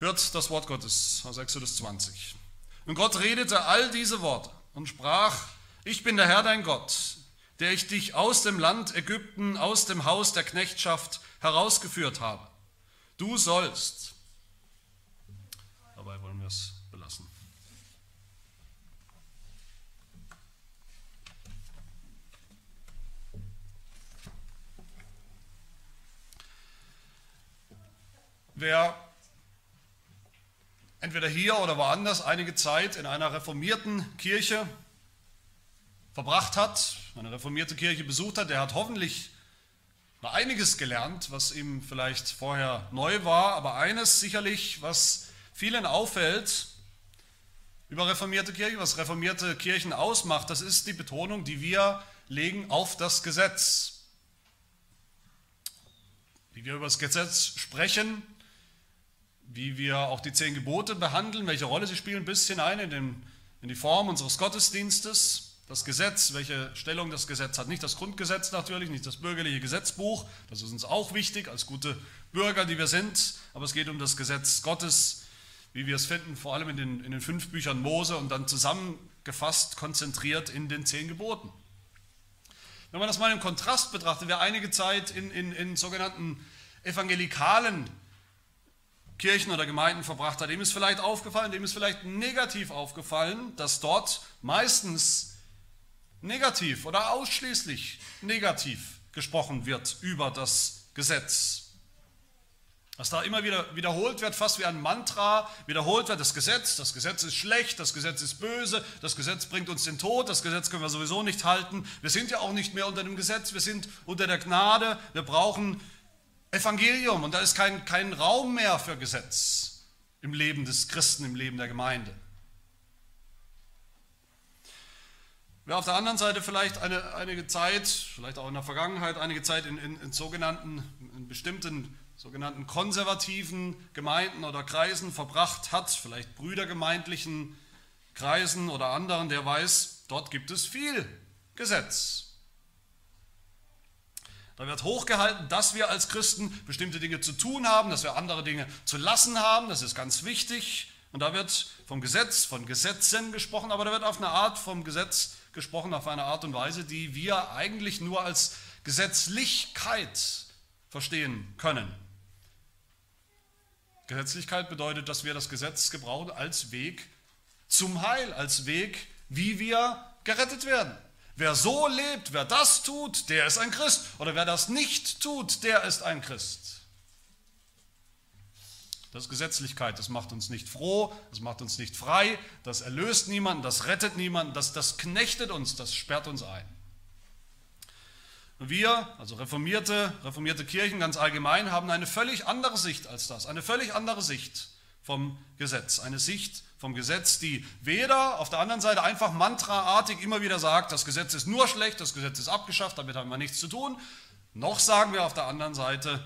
Hört das Wort Gottes aus Exodus 20. Und Gott redete all diese Worte und sprach, ich bin der Herr dein Gott, der ich dich aus dem Land Ägypten, aus dem Haus der Knechtschaft herausgeführt habe. Du sollst, dabei wollen wir es belassen. Wer entweder hier oder woanders einige Zeit in einer reformierten Kirche verbracht hat, eine reformierte Kirche besucht hat, der hat hoffentlich noch einiges gelernt, was ihm vielleicht vorher neu war, aber eines sicherlich, was vielen auffällt über reformierte Kirche, was reformierte Kirchen ausmacht, das ist die Betonung, die wir legen auf das Gesetz. Wie wir über das Gesetz sprechen, wie wir auch die zehn Gebote behandeln, welche Rolle sie spielen, bis hinein in, den, in die Form unseres Gottesdienstes. Das Gesetz, welche Stellung das Gesetz hat. Nicht das Grundgesetz natürlich, nicht das bürgerliche Gesetzbuch, das ist uns auch wichtig als gute Bürger, die wir sind, aber es geht um das Gesetz Gottes, wie wir es finden, vor allem in den, in den fünf Büchern Mose und dann zusammengefasst, konzentriert in den zehn Geboten. Wenn man das mal im Kontrast betrachtet, wer einige Zeit in, in, in sogenannten evangelikalen Kirchen oder Gemeinden verbracht hat, dem ist vielleicht aufgefallen, dem ist vielleicht negativ aufgefallen, dass dort meistens negativ oder ausschließlich negativ gesprochen wird über das Gesetz. Dass da immer wieder wiederholt wird, fast wie ein Mantra, wiederholt wird das Gesetz, das Gesetz ist schlecht, das Gesetz ist böse, das Gesetz bringt uns den Tod, das Gesetz können wir sowieso nicht halten. Wir sind ja auch nicht mehr unter dem Gesetz, wir sind unter der Gnade, wir brauchen Evangelium und da ist kein, kein Raum mehr für Gesetz im Leben des Christen, im Leben der Gemeinde. Wer auf der anderen Seite vielleicht eine, einige Zeit, vielleicht auch in der Vergangenheit, einige Zeit in, in, in sogenannten, in bestimmten sogenannten konservativen Gemeinden oder Kreisen verbracht hat, vielleicht brüdergemeindlichen Kreisen oder anderen, der weiß, dort gibt es viel Gesetz. Da wird hochgehalten, dass wir als Christen bestimmte Dinge zu tun haben, dass wir andere Dinge zu lassen haben. Das ist ganz wichtig. Und da wird vom Gesetz, von Gesetzen gesprochen, aber da wird auf eine Art vom Gesetz gesprochen, auf eine Art und Weise, die wir eigentlich nur als Gesetzlichkeit verstehen können. Gesetzlichkeit bedeutet, dass wir das Gesetz gebrauchen als Weg zum Heil, als Weg, wie wir gerettet werden. Wer so lebt, wer das tut, der ist ein Christ. Oder wer das nicht tut, der ist ein Christ. Das ist Gesetzlichkeit, das macht uns nicht froh, das macht uns nicht frei, das erlöst niemanden, das rettet niemanden, das, das knechtet uns, das sperrt uns ein. Wir, also reformierte, reformierte Kirchen ganz allgemein, haben eine völlig andere Sicht als das, eine völlig andere Sicht vom Gesetz, eine Sicht vom Gesetz, die weder auf der anderen Seite einfach mantraartig immer wieder sagt, das Gesetz ist nur schlecht, das Gesetz ist abgeschafft, damit haben wir nichts zu tun, noch sagen wir auf der anderen Seite,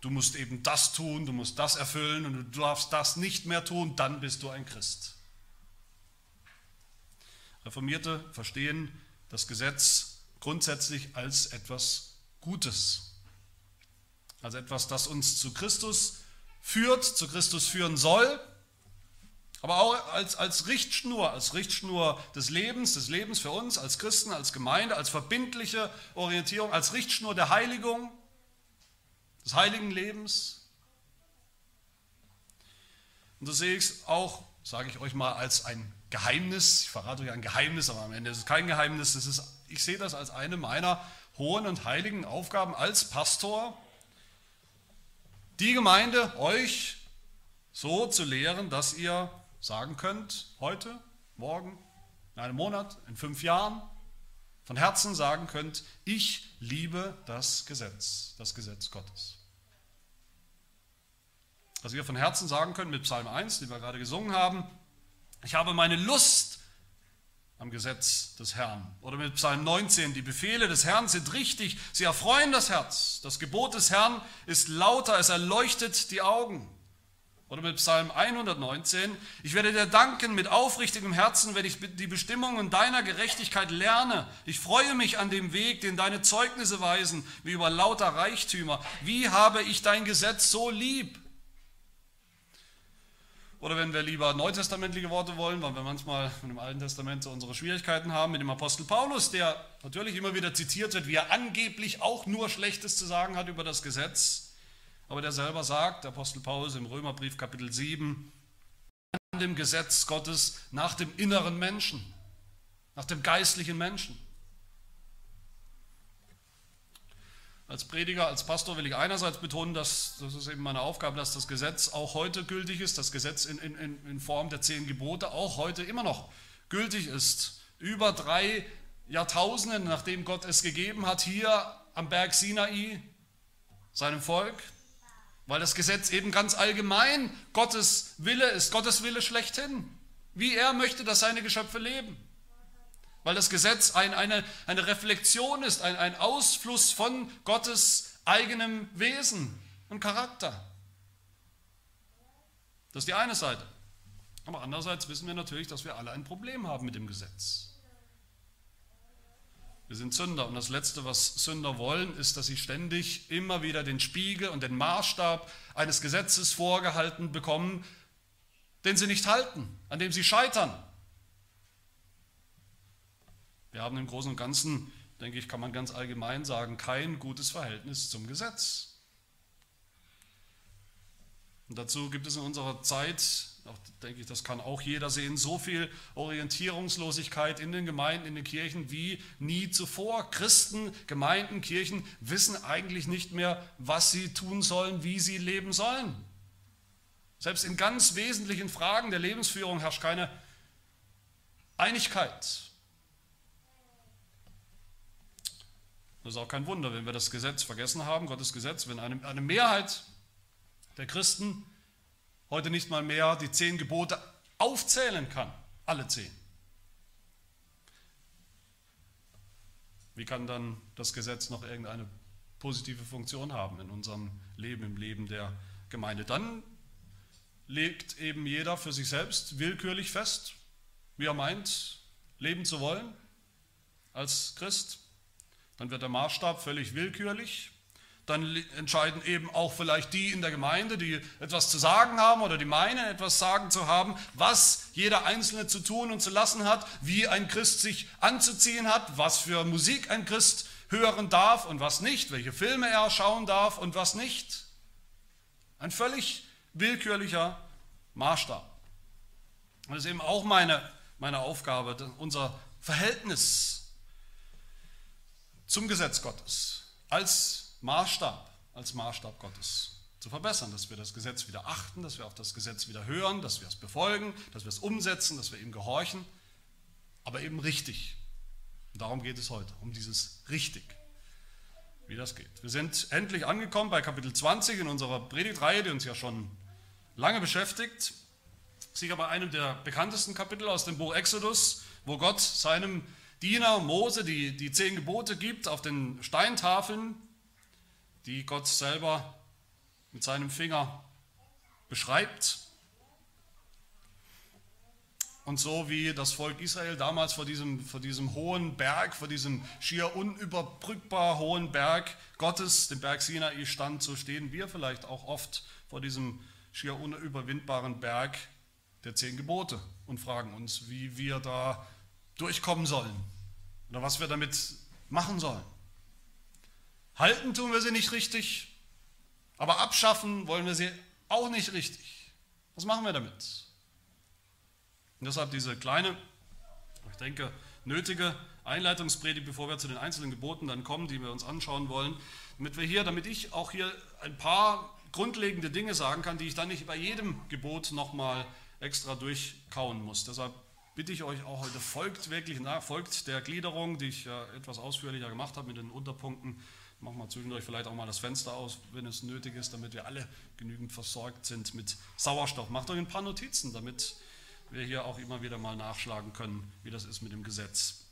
du musst eben das tun, du musst das erfüllen und du darfst das nicht mehr tun, dann bist du ein Christ. Reformierte verstehen das Gesetz grundsätzlich als etwas Gutes, als etwas, das uns zu Christus führt, zu Christus führen soll aber auch als, als Richtschnur, als Richtschnur des Lebens, des Lebens für uns, als Christen, als Gemeinde, als verbindliche Orientierung, als Richtschnur der Heiligung, des heiligen Lebens. Und so sehe ich es auch, sage ich euch mal, als ein Geheimnis. Ich verrate euch ein Geheimnis, aber am Ende ist es kein Geheimnis. Es ist, ich sehe das als eine meiner hohen und heiligen Aufgaben als Pastor, die Gemeinde euch so zu lehren, dass ihr sagen könnt, heute, morgen, in einem Monat, in fünf Jahren, von Herzen sagen könnt, ich liebe das Gesetz, das Gesetz Gottes. Dass wir von Herzen sagen können mit Psalm 1, den wir gerade gesungen haben, ich habe meine Lust am Gesetz des Herrn. Oder mit Psalm 19, die Befehle des Herrn sind richtig, sie erfreuen das Herz. Das Gebot des Herrn ist lauter, es erleuchtet die Augen. Oder mit Psalm 119, ich werde dir danken mit aufrichtigem Herzen, wenn ich die Bestimmungen deiner Gerechtigkeit lerne. Ich freue mich an dem Weg, den deine Zeugnisse weisen, wie über lauter Reichtümer. Wie habe ich dein Gesetz so lieb? Oder wenn wir lieber neutestamentliche Worte wollen, weil wir manchmal mit dem Alten Testament so unsere Schwierigkeiten haben, mit dem Apostel Paulus, der natürlich immer wieder zitiert wird, wie er angeblich auch nur Schlechtes zu sagen hat über das Gesetz, aber der selber sagt, Apostel Paulus im Römerbrief Kapitel 7, an dem Gesetz Gottes nach dem inneren Menschen, nach dem geistlichen Menschen. Als Prediger, als Pastor will ich einerseits betonen, dass, das ist eben meine Aufgabe, dass das Gesetz auch heute gültig ist, das Gesetz in, in, in Form der zehn Gebote auch heute immer noch gültig ist. Über drei Jahrtausende, nachdem Gott es gegeben hat, hier am Berg Sinai, seinem Volk, weil das Gesetz eben ganz allgemein Gottes Wille ist, Gottes Wille schlechthin, wie er möchte, dass seine Geschöpfe leben weil das Gesetz ein, eine, eine Reflexion ist, ein, ein Ausfluss von Gottes eigenem Wesen und Charakter. Das ist die eine Seite. Aber andererseits wissen wir natürlich, dass wir alle ein Problem haben mit dem Gesetz. Wir sind Sünder und das Letzte, was Sünder wollen, ist, dass sie ständig immer wieder den Spiegel und den Maßstab eines Gesetzes vorgehalten bekommen, den sie nicht halten, an dem sie scheitern, wir haben im Großen und Ganzen, denke ich, kann man ganz allgemein sagen, kein gutes Verhältnis zum Gesetz. Und dazu gibt es in unserer Zeit, auch, denke ich, das kann auch jeder sehen, so viel Orientierungslosigkeit in den Gemeinden, in den Kirchen wie nie zuvor. Christen, Gemeinden, Kirchen wissen eigentlich nicht mehr, was sie tun sollen, wie sie leben sollen. Selbst in ganz wesentlichen Fragen der Lebensführung herrscht keine Einigkeit. Das ist auch kein Wunder, wenn wir das Gesetz vergessen haben, Gottes Gesetz, wenn eine, eine Mehrheit der Christen heute nicht mal mehr die zehn Gebote aufzählen kann, alle zehn. Wie kann dann das Gesetz noch irgendeine positive Funktion haben in unserem Leben, im Leben der Gemeinde? Dann legt eben jeder für sich selbst willkürlich fest, wie er meint, leben zu wollen als Christ. Dann wird der Maßstab völlig willkürlich. Dann entscheiden eben auch vielleicht die in der Gemeinde, die etwas zu sagen haben oder die meinen, etwas sagen zu haben, was jeder Einzelne zu tun und zu lassen hat, wie ein Christ sich anzuziehen hat, was für Musik ein Christ hören darf und was nicht, welche Filme er schauen darf und was nicht. Ein völlig willkürlicher Maßstab. Das ist eben auch meine, meine Aufgabe, unser Verhältnis zum Gesetz Gottes als Maßstab, als Maßstab Gottes zu verbessern, dass wir das Gesetz wieder achten, dass wir auf das Gesetz wieder hören, dass wir es befolgen, dass wir es umsetzen, dass wir ihm gehorchen, aber eben richtig. Und darum geht es heute, um dieses richtig, wie das geht. Wir sind endlich angekommen bei Kapitel 20 in unserer Predigtreihe, die uns ja schon lange beschäftigt. Sicher bei einem der bekanntesten Kapitel aus dem Buch Exodus, wo Gott seinem Diener Mose die, die zehn Gebote gibt auf den Steintafeln, die Gott selber mit seinem Finger beschreibt. Und so wie das Volk Israel damals vor diesem, vor diesem hohen Berg, vor diesem schier unüberbrückbar hohen Berg Gottes, dem Berg Sinai, stand, so stehen wir vielleicht auch oft vor diesem schier unüberwindbaren Berg der zehn Gebote und fragen uns, wie wir da durchkommen sollen oder was wir damit machen sollen. Halten tun wir sie nicht richtig, aber abschaffen wollen wir sie auch nicht richtig. Was machen wir damit? Und deshalb diese kleine, ich denke, nötige Einleitungspredigt, bevor wir zu den einzelnen Geboten dann kommen, die wir uns anschauen wollen, damit wir hier, damit ich auch hier ein paar grundlegende Dinge sagen kann, die ich dann nicht bei jedem Gebot nochmal extra durchkauen muss. Deshalb bitte ich euch auch heute, folgt wirklich nach, folgt der Gliederung, die ich ja etwas ausführlicher gemacht habe mit den Unterpunkten. Machen wir zwischendurch vielleicht auch mal das Fenster aus, wenn es nötig ist, damit wir alle genügend versorgt sind mit Sauerstoff. Macht euch ein paar Notizen, damit wir hier auch immer wieder mal nachschlagen können, wie das ist mit dem Gesetz.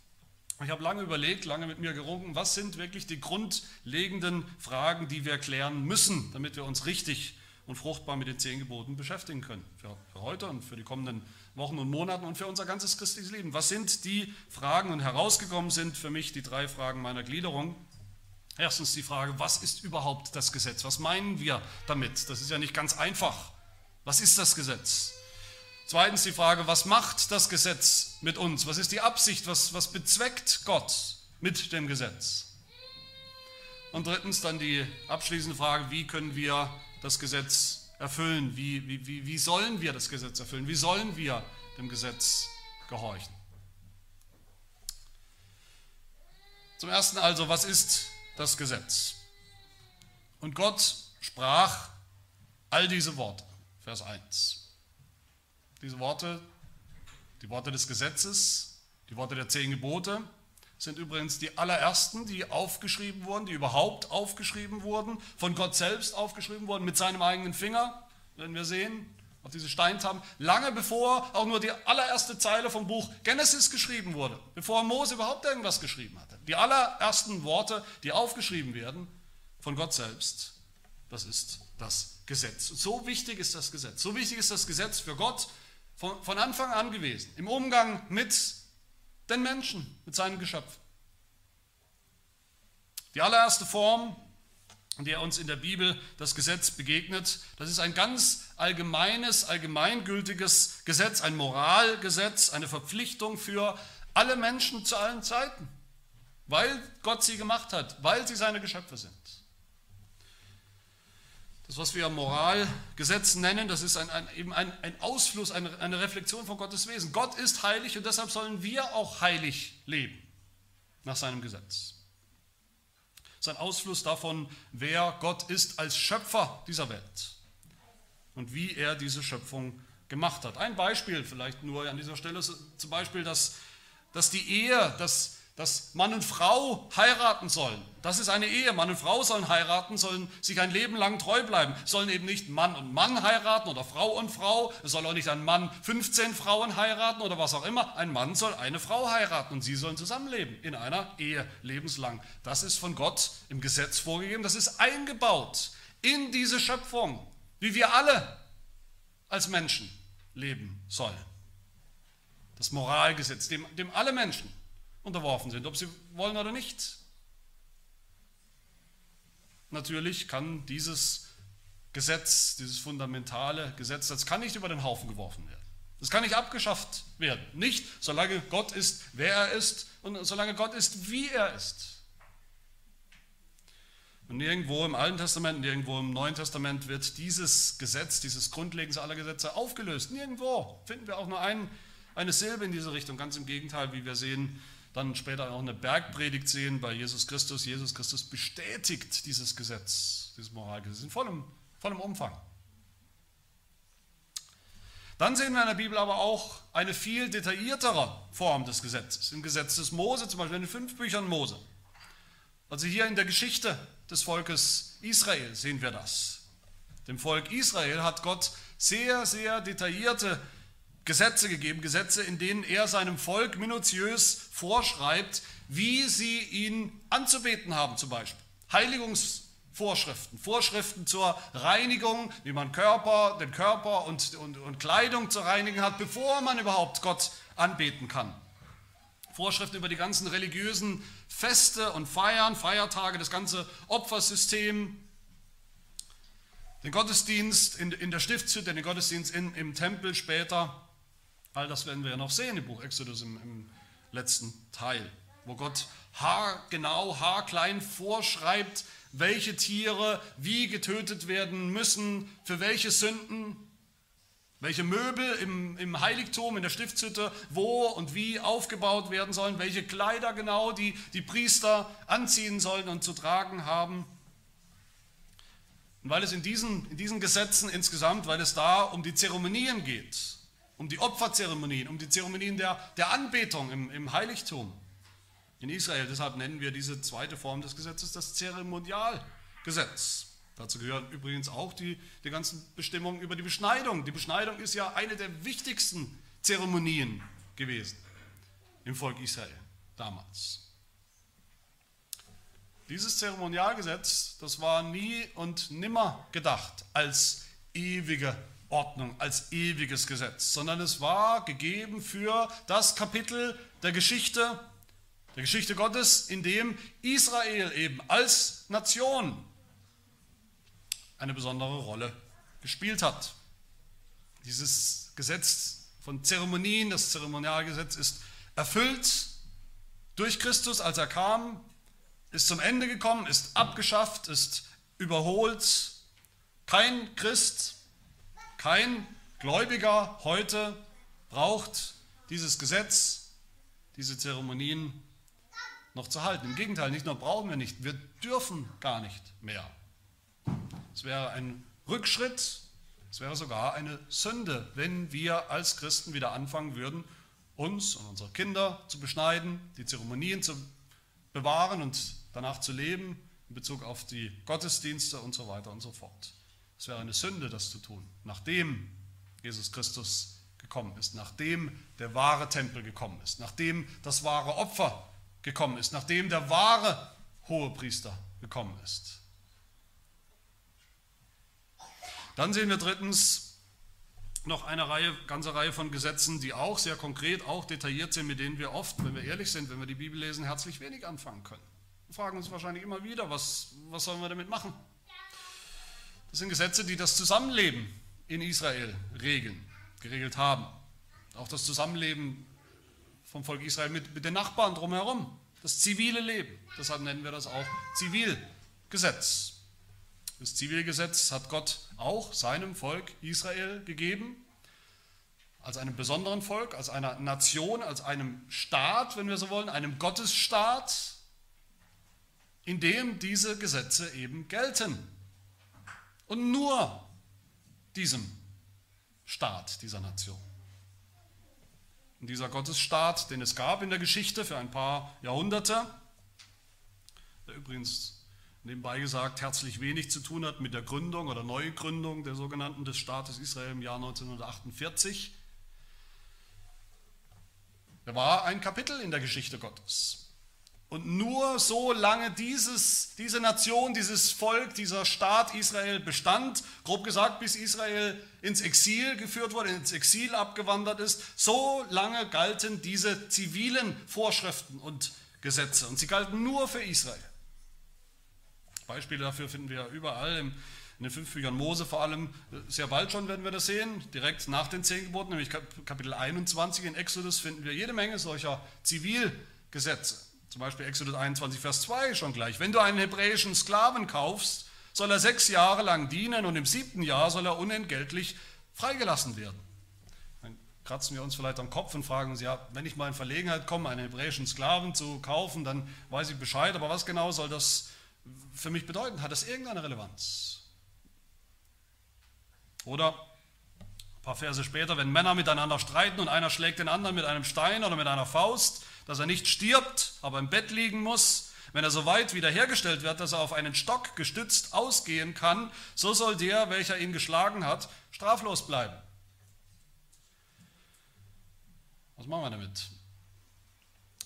Ich habe lange überlegt, lange mit mir gerungen, was sind wirklich die grundlegenden Fragen, die wir klären müssen, damit wir uns richtig und fruchtbar mit den zehn Geboten beschäftigen können. Für, für heute und für die kommenden Wochen und Monaten und für unser ganzes christliches Leben. Was sind die Fragen? Und herausgekommen sind für mich die drei Fragen meiner Gliederung. Erstens die Frage, was ist überhaupt das Gesetz? Was meinen wir damit? Das ist ja nicht ganz einfach. Was ist das Gesetz? Zweitens die Frage, was macht das Gesetz mit uns? Was ist die Absicht? Was, was bezweckt Gott mit dem Gesetz? Und drittens dann die abschließende Frage, wie können wir das Gesetz erfüllen? Wie, wie, wie, wie sollen wir das Gesetz erfüllen? Wie sollen wir dem Gesetz gehorchen? Zum Ersten also, was ist das Gesetz? Und Gott sprach all diese Worte, Vers 1. Diese Worte, die Worte des Gesetzes, die Worte der zehn Gebote, sind übrigens die allerersten, die aufgeschrieben wurden, die überhaupt aufgeschrieben wurden, von Gott selbst aufgeschrieben wurden, mit seinem eigenen Finger, werden wir sehen, auf diese Steintaben, lange bevor auch nur die allererste Zeile vom Buch Genesis geschrieben wurde, bevor Mose überhaupt irgendwas geschrieben hatte. Die allerersten Worte, die aufgeschrieben werden von Gott selbst, das ist das Gesetz. So wichtig ist das Gesetz. So wichtig ist das Gesetz für Gott von, von Anfang an gewesen, im Umgang mit den Menschen, mit seinen Geschöpfen. Die allererste Form, in der uns in der Bibel das Gesetz begegnet, das ist ein ganz allgemeines, allgemeingültiges Gesetz, ein Moralgesetz, eine Verpflichtung für alle Menschen zu allen Zeiten, weil Gott sie gemacht hat, weil sie seine Geschöpfe sind. Das, was wir Moralgesetz nennen, das ist ein, ein, eben ein, ein Ausfluss, eine, eine Reflexion von Gottes Wesen. Gott ist heilig und deshalb sollen wir auch heilig leben, nach seinem Gesetz. Das ist ein Ausfluss davon, wer Gott ist als Schöpfer dieser Welt und wie er diese Schöpfung gemacht hat. Ein Beispiel vielleicht nur an dieser Stelle, zum Beispiel, dass, dass die Ehe, dass dass Mann und Frau heiraten sollen. Das ist eine Ehe. Mann und Frau sollen heiraten, sollen sich ein Leben lang treu bleiben, sollen eben nicht Mann und Mann heiraten oder Frau und Frau. Es soll auch nicht ein Mann 15 Frauen heiraten oder was auch immer. Ein Mann soll eine Frau heiraten und sie sollen zusammenleben in einer Ehe lebenslang. Das ist von Gott im Gesetz vorgegeben. Das ist eingebaut in diese Schöpfung, wie wir alle als Menschen leben sollen. Das Moralgesetz, dem, dem alle Menschen unterworfen sind, ob sie wollen oder nicht. Natürlich kann dieses Gesetz, dieses fundamentale Gesetz, das kann nicht über den Haufen geworfen werden. Das kann nicht abgeschafft werden. Nicht, solange Gott ist, wer er ist und solange Gott ist, wie er ist. Und nirgendwo im Alten Testament, nirgendwo im Neuen Testament wird dieses Gesetz, dieses Grundlegens aller Gesetze aufgelöst. Nirgendwo finden wir auch nur ein, eine Silbe in diese Richtung. Ganz im Gegenteil, wie wir sehen, dann später auch eine Bergpredigt sehen bei Jesus Christus. Jesus Christus bestätigt dieses Gesetz, dieses Moralgesetz in vollem, vollem Umfang. Dann sehen wir in der Bibel aber auch eine viel detailliertere Form des Gesetzes. Im Gesetz des Mose, zum Beispiel in den fünf Büchern Mose. Also hier in der Geschichte des Volkes Israel sehen wir das. Dem Volk Israel hat Gott sehr, sehr detaillierte Gesetze gegeben, Gesetze, in denen er seinem Volk minutiös vorschreibt, wie sie ihn anzubeten haben zum Beispiel. Heiligungsvorschriften, Vorschriften zur Reinigung, wie man Körper, den Körper und, und, und Kleidung zu reinigen hat, bevor man überhaupt Gott anbeten kann. Vorschriften über die ganzen religiösen Feste und Feiern, Feiertage, das ganze Opfersystem, den Gottesdienst in, in der Stiftshütte, den Gottesdienst in, im Tempel später. All das werden wir ja noch sehen im Buch Exodus im, im letzten Teil, wo Gott haargenau, haarklein vorschreibt, welche Tiere wie getötet werden müssen, für welche Sünden, welche Möbel im, im Heiligtum, in der Stiftshütte, wo und wie aufgebaut werden sollen, welche Kleider genau die, die Priester anziehen sollen und zu tragen haben. Und weil es in diesen, in diesen Gesetzen insgesamt, weil es da um die Zeremonien geht, um die Opferzeremonien, um die Zeremonien der, der Anbetung im, im Heiligtum in Israel. Deshalb nennen wir diese zweite Form des Gesetzes das Zeremonialgesetz. Dazu gehören übrigens auch die, die ganzen Bestimmungen über die Beschneidung. Die Beschneidung ist ja eine der wichtigsten Zeremonien gewesen im Volk Israel damals. Dieses Zeremonialgesetz, das war nie und nimmer gedacht als ewige Ordnung, als ewiges Gesetz, sondern es war gegeben für das Kapitel der Geschichte, der Geschichte Gottes, in dem Israel eben als Nation eine besondere Rolle gespielt hat. Dieses Gesetz von Zeremonien. Das Zeremonialgesetz ist erfüllt durch Christus, als er kam, ist zum Ende gekommen, ist abgeschafft, ist überholt. Kein Christ, kein Gläubiger heute braucht dieses Gesetz, diese Zeremonien noch zu halten. Im Gegenteil, nicht nur brauchen wir nicht, wir dürfen gar nicht mehr. Es wäre ein Rückschritt, es wäre sogar eine Sünde, wenn wir als Christen wieder anfangen würden, uns und unsere Kinder zu beschneiden, die Zeremonien zu bewahren und danach zu leben in Bezug auf die Gottesdienste und so weiter und so fort. Es wäre eine Sünde, das zu tun, nachdem Jesus Christus gekommen ist, nachdem der wahre Tempel gekommen ist, nachdem das wahre Opfer gekommen ist, nachdem der wahre Hohepriester gekommen ist. Dann sehen wir drittens noch eine Reihe, ganze Reihe von Gesetzen, die auch sehr konkret, auch detailliert sind, mit denen wir oft, wenn wir ehrlich sind, wenn wir die Bibel lesen, herzlich wenig anfangen können. Wir fragen uns wahrscheinlich immer wieder, was, was sollen wir damit machen? Das sind Gesetze, die das Zusammenleben in Israel regeln, geregelt haben. Auch das Zusammenleben vom Volk Israel mit, mit den Nachbarn drumherum, das zivile Leben. Deshalb nennen wir das auch Zivilgesetz. Das Zivilgesetz hat Gott auch seinem Volk Israel gegeben, als einem besonderen Volk, als einer Nation, als einem Staat, wenn wir so wollen, einem Gottesstaat, in dem diese Gesetze eben gelten. Und nur diesem Staat, dieser Nation. Und dieser Gottesstaat, den es gab in der Geschichte für ein paar Jahrhunderte, der übrigens nebenbei gesagt herzlich wenig zu tun hat mit der Gründung oder Neugründung der sogenannten des Staates Israel im Jahr 1948. Er war ein Kapitel in der Geschichte Gottes. Und nur so lange dieses, diese Nation, dieses Volk, dieser Staat Israel bestand, grob gesagt, bis Israel ins Exil geführt wurde, ins Exil abgewandert ist, so lange galten diese zivilen Vorschriften und Gesetze. Und sie galten nur für Israel. Beispiele dafür finden wir überall im, in den fünf Büchern Mose vor allem. Sehr bald schon werden wir das sehen, direkt nach den zehn Geboten, nämlich Kapitel 21 in Exodus finden wir jede Menge solcher Zivilgesetze. Zum Beispiel Exodus 21, Vers 2 schon gleich. Wenn du einen hebräischen Sklaven kaufst, soll er sechs Jahre lang dienen und im siebten Jahr soll er unentgeltlich freigelassen werden. Dann kratzen wir uns vielleicht am Kopf und fragen uns, ja, wenn ich mal in Verlegenheit komme, einen hebräischen Sklaven zu kaufen, dann weiß ich Bescheid, aber was genau soll das für mich bedeuten? Hat das irgendeine Relevanz? Oder ein paar Verse später, wenn Männer miteinander streiten und einer schlägt den anderen mit einem Stein oder mit einer Faust, dass er nicht stirbt, aber im Bett liegen muss, wenn er so weit wiederhergestellt wird, dass er auf einen Stock gestützt ausgehen kann, so soll der, welcher ihn geschlagen hat, straflos bleiben. Was machen wir damit?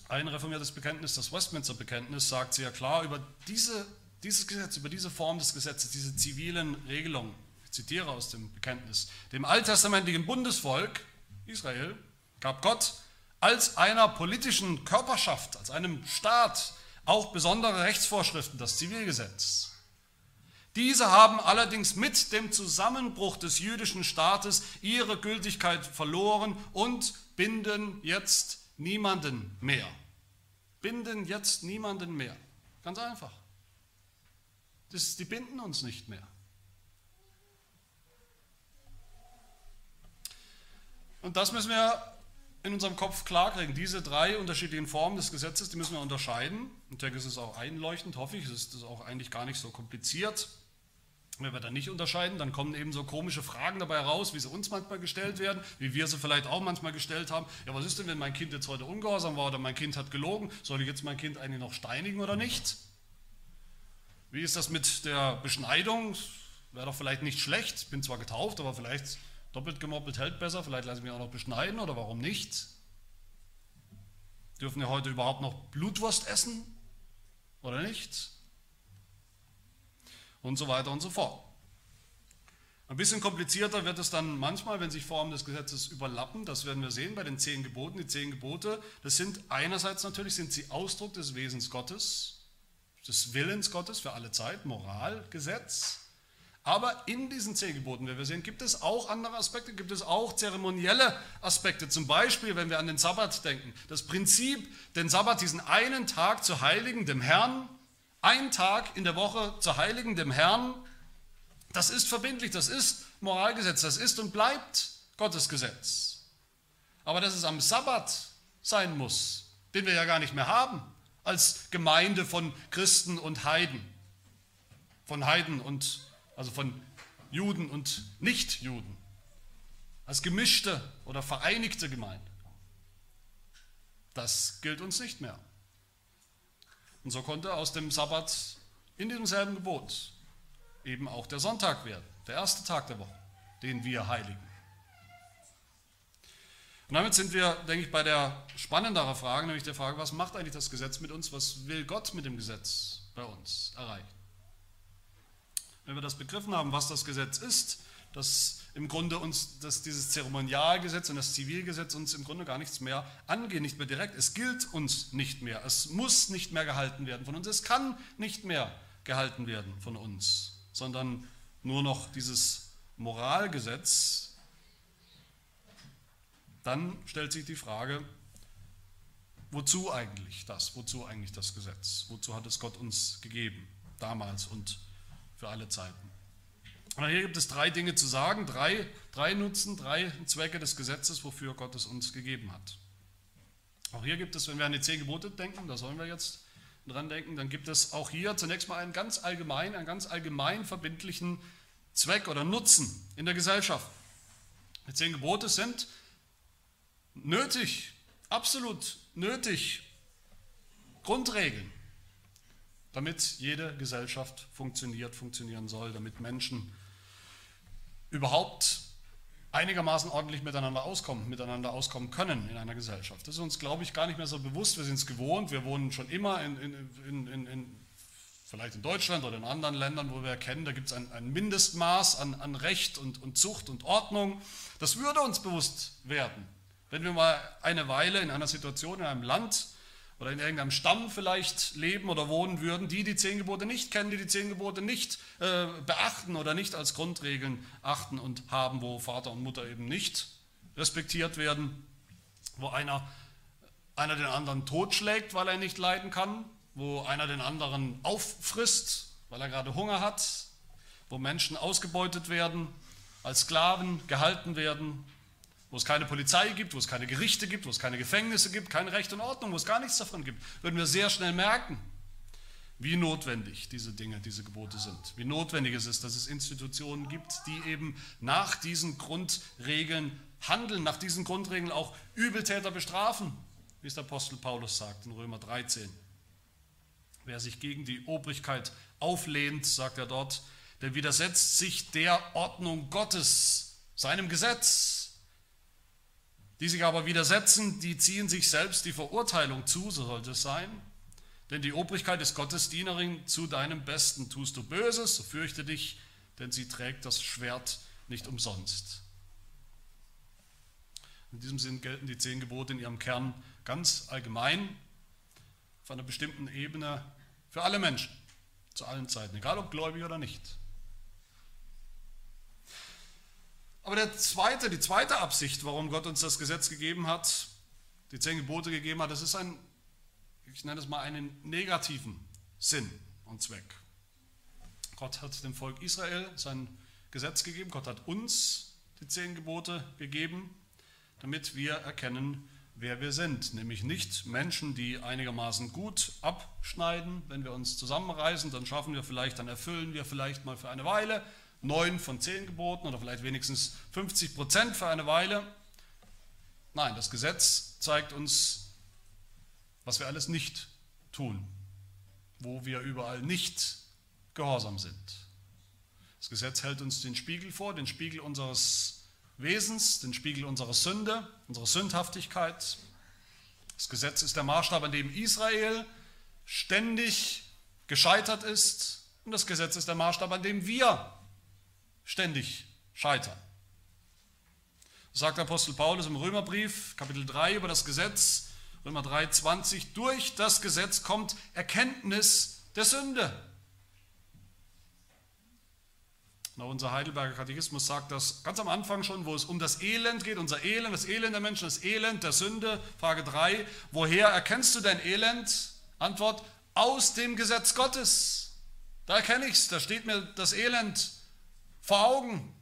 Ein reformiertes Bekenntnis, das Westminster Bekenntnis, sagt sehr klar über diese, dieses Gesetz, über diese Form des Gesetzes, diese zivilen Regelungen. Ich zitiere aus dem Bekenntnis. Dem alttestamentlichen Bundesvolk Israel gab Gott als einer politischen Körperschaft, als einem Staat auch besondere Rechtsvorschriften, das Zivilgesetz. Diese haben allerdings mit dem Zusammenbruch des jüdischen Staates ihre Gültigkeit verloren und binden jetzt niemanden mehr. Binden jetzt niemanden mehr. Ganz einfach. Das, die binden uns nicht mehr. Und das müssen wir in unserem Kopf klarkriegen. Diese drei unterschiedlichen Formen des Gesetzes, die müssen wir unterscheiden. Ich denke, es ist auch einleuchtend, hoffe ich. Es ist auch eigentlich gar nicht so kompliziert. Wenn wir da nicht unterscheiden, dann kommen eben so komische Fragen dabei raus, wie sie uns manchmal gestellt werden, wie wir sie vielleicht auch manchmal gestellt haben. Ja, was ist denn, wenn mein Kind jetzt heute ungehorsam war oder mein Kind hat gelogen? Soll ich jetzt mein Kind eigentlich noch steinigen oder nicht? Wie ist das mit der Beschneidung? Wäre doch vielleicht nicht schlecht. Ich bin zwar getauft, aber vielleicht Doppelt gemoppelt hält besser, vielleicht lasse ich mich auch noch beschneiden oder warum nicht? Dürfen wir heute überhaupt noch Blutwurst essen oder nicht? Und so weiter und so fort. Ein bisschen komplizierter wird es dann manchmal, wenn sich Formen des Gesetzes überlappen. Das werden wir sehen bei den zehn Geboten. Die zehn Gebote, das sind einerseits natürlich sind sie Ausdruck des Wesens Gottes, des Willens Gottes für alle Zeit, Moral, Gesetz. Aber in diesen zehn Geboten, wie wir sehen, gibt es auch andere Aspekte, gibt es auch zeremonielle Aspekte. Zum Beispiel, wenn wir an den Sabbat denken, das Prinzip, den Sabbat, diesen einen Tag zu heiligen, dem Herrn, einen Tag in der Woche zu heiligen, dem Herrn, das ist verbindlich, das ist Moralgesetz, das ist und bleibt Gottes Gesetz. Aber dass es am Sabbat sein muss, den wir ja gar nicht mehr haben, als Gemeinde von Christen und Heiden, von Heiden und also von Juden und Nichtjuden, als gemischte oder vereinigte Gemeinde. Das gilt uns nicht mehr. Und so konnte aus dem Sabbat in diesem selben Gebot eben auch der Sonntag werden, der erste Tag der Woche, den wir heiligen. Und damit sind wir, denke ich, bei der spannenderen Frage, nämlich der Frage, was macht eigentlich das Gesetz mit uns, was will Gott mit dem Gesetz bei uns erreichen? Wenn wir das begriffen haben, was das Gesetz ist, dass im Grunde uns dass dieses Zeremonialgesetz und das Zivilgesetz uns im Grunde gar nichts mehr angehen, nicht mehr direkt. Es gilt uns nicht mehr. Es muss nicht mehr gehalten werden von uns. Es kann nicht mehr gehalten werden von uns, sondern nur noch dieses Moralgesetz. Dann stellt sich die Frage, wozu eigentlich das? Wozu eigentlich das Gesetz? Wozu hat es Gott uns gegeben, damals und für alle Zeiten. Und hier gibt es drei Dinge zu sagen, drei, drei Nutzen, drei Zwecke des Gesetzes, wofür Gott es uns gegeben hat. Auch hier gibt es, wenn wir an die zehn Gebote denken, da sollen wir jetzt dran denken, dann gibt es auch hier zunächst mal einen ganz allgemeinen, einen ganz allgemein verbindlichen Zweck oder Nutzen in der Gesellschaft. Die zehn Gebote sind nötig, absolut nötig, Grundregeln damit jede Gesellschaft funktioniert, funktionieren soll, damit Menschen überhaupt einigermaßen ordentlich miteinander auskommen, miteinander auskommen können in einer Gesellschaft. Das ist uns, glaube ich, gar nicht mehr so bewusst. Wir sind es gewohnt, wir wohnen schon immer in, in, in, in, vielleicht in Deutschland oder in anderen Ländern, wo wir erkennen, da gibt es ein, ein Mindestmaß an, an Recht und, und Zucht und Ordnung. Das würde uns bewusst werden, wenn wir mal eine Weile in einer Situation, in einem Land oder in irgendeinem Stamm vielleicht leben oder wohnen würden, die die zehn Gebote nicht kennen, die die zehn Gebote nicht äh, beachten oder nicht als Grundregeln achten und haben, wo Vater und Mutter eben nicht respektiert werden, wo einer, einer den anderen totschlägt, weil er nicht leiden kann, wo einer den anderen auffrisst, weil er gerade Hunger hat, wo Menschen ausgebeutet werden, als Sklaven gehalten werden, wo es keine Polizei gibt, wo es keine Gerichte gibt, wo es keine Gefängnisse gibt, keine Recht und Ordnung, wo es gar nichts davon gibt, würden wir sehr schnell merken, wie notwendig diese Dinge, diese Gebote sind. Wie notwendig es ist, dass es Institutionen gibt, die eben nach diesen Grundregeln handeln, nach diesen Grundregeln auch Übeltäter bestrafen, wie es der Apostel Paulus sagt in Römer 13. Wer sich gegen die Obrigkeit auflehnt, sagt er dort, der widersetzt sich der Ordnung Gottes, seinem Gesetz, die sich aber widersetzen, die ziehen sich selbst die Verurteilung zu, so sollte es sein. Denn die Obrigkeit ist Gottesdienerin, zu deinem Besten tust du Böses, so fürchte dich, denn sie trägt das Schwert nicht umsonst. In diesem Sinn gelten die zehn Gebote in ihrem Kern ganz allgemein, auf einer bestimmten Ebene für alle Menschen, zu allen Zeiten, egal ob gläubig oder nicht. Aber der zweite, die zweite Absicht, warum Gott uns das Gesetz gegeben hat, die zehn Gebote gegeben hat, das ist ein, ich nenne es mal einen negativen Sinn und Zweck. Gott hat dem Volk Israel sein Gesetz gegeben, Gott hat uns die zehn Gebote gegeben, damit wir erkennen, wer wir sind. Nämlich nicht Menschen, die einigermaßen gut abschneiden. Wenn wir uns zusammenreißen, dann schaffen wir vielleicht, dann erfüllen wir vielleicht mal für eine Weile neun von zehn Geboten oder vielleicht wenigstens 50 Prozent für eine Weile. Nein, das Gesetz zeigt uns, was wir alles nicht tun, wo wir überall nicht gehorsam sind. Das Gesetz hält uns den Spiegel vor, den Spiegel unseres Wesens, den Spiegel unserer Sünde, unserer Sündhaftigkeit. Das Gesetz ist der Maßstab, an dem Israel ständig gescheitert ist. Und das Gesetz ist der Maßstab, an dem wir ständig scheitern. Sagt Apostel Paulus im Römerbrief, Kapitel 3 über das Gesetz, Römer 3, 20, durch das Gesetz kommt Erkenntnis der Sünde. unser Heidelberger Katechismus sagt das ganz am Anfang schon, wo es um das Elend geht, unser Elend, das Elend der Menschen, das Elend der Sünde. Frage 3, woher erkennst du dein Elend? Antwort, aus dem Gesetz Gottes. Da erkenne ich es, da steht mir das Elend vor Augen,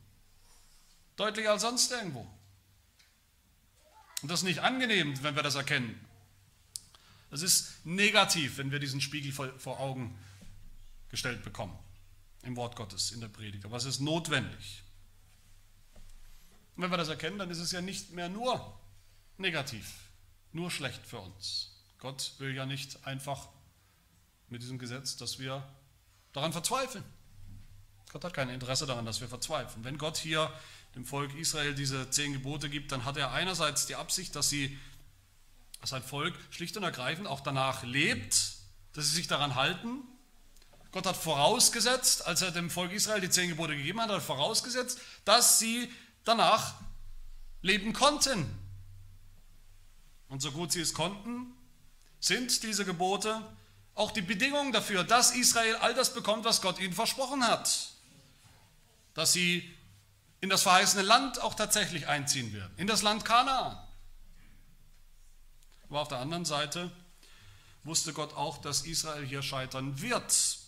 deutlicher als sonst irgendwo. Und das ist nicht angenehm, wenn wir das erkennen. Das ist negativ, wenn wir diesen Spiegel vor Augen gestellt bekommen im Wort Gottes, in der Predigt. Aber es ist notwendig. Und wenn wir das erkennen, dann ist es ja nicht mehr nur negativ, nur schlecht für uns. Gott will ja nicht einfach mit diesem Gesetz, dass wir daran verzweifeln. Gott hat kein Interesse daran, dass wir verzweifeln. Wenn Gott hier dem Volk Israel diese zehn Gebote gibt, dann hat er einerseits die Absicht, dass sie, sein Volk schlicht und ergreifend auch danach lebt, dass sie sich daran halten, Gott hat vorausgesetzt, als er dem Volk Israel die zehn Gebote gegeben hat, hat vorausgesetzt, dass sie danach leben konnten. Und so gut sie es konnten, sind diese Gebote auch die Bedingung dafür, dass Israel all das bekommt, was Gott ihnen versprochen hat. Dass sie in das verheißene Land auch tatsächlich einziehen werden, in das Land Kanaan. Aber auf der anderen Seite wusste Gott auch, dass Israel hier scheitern wird.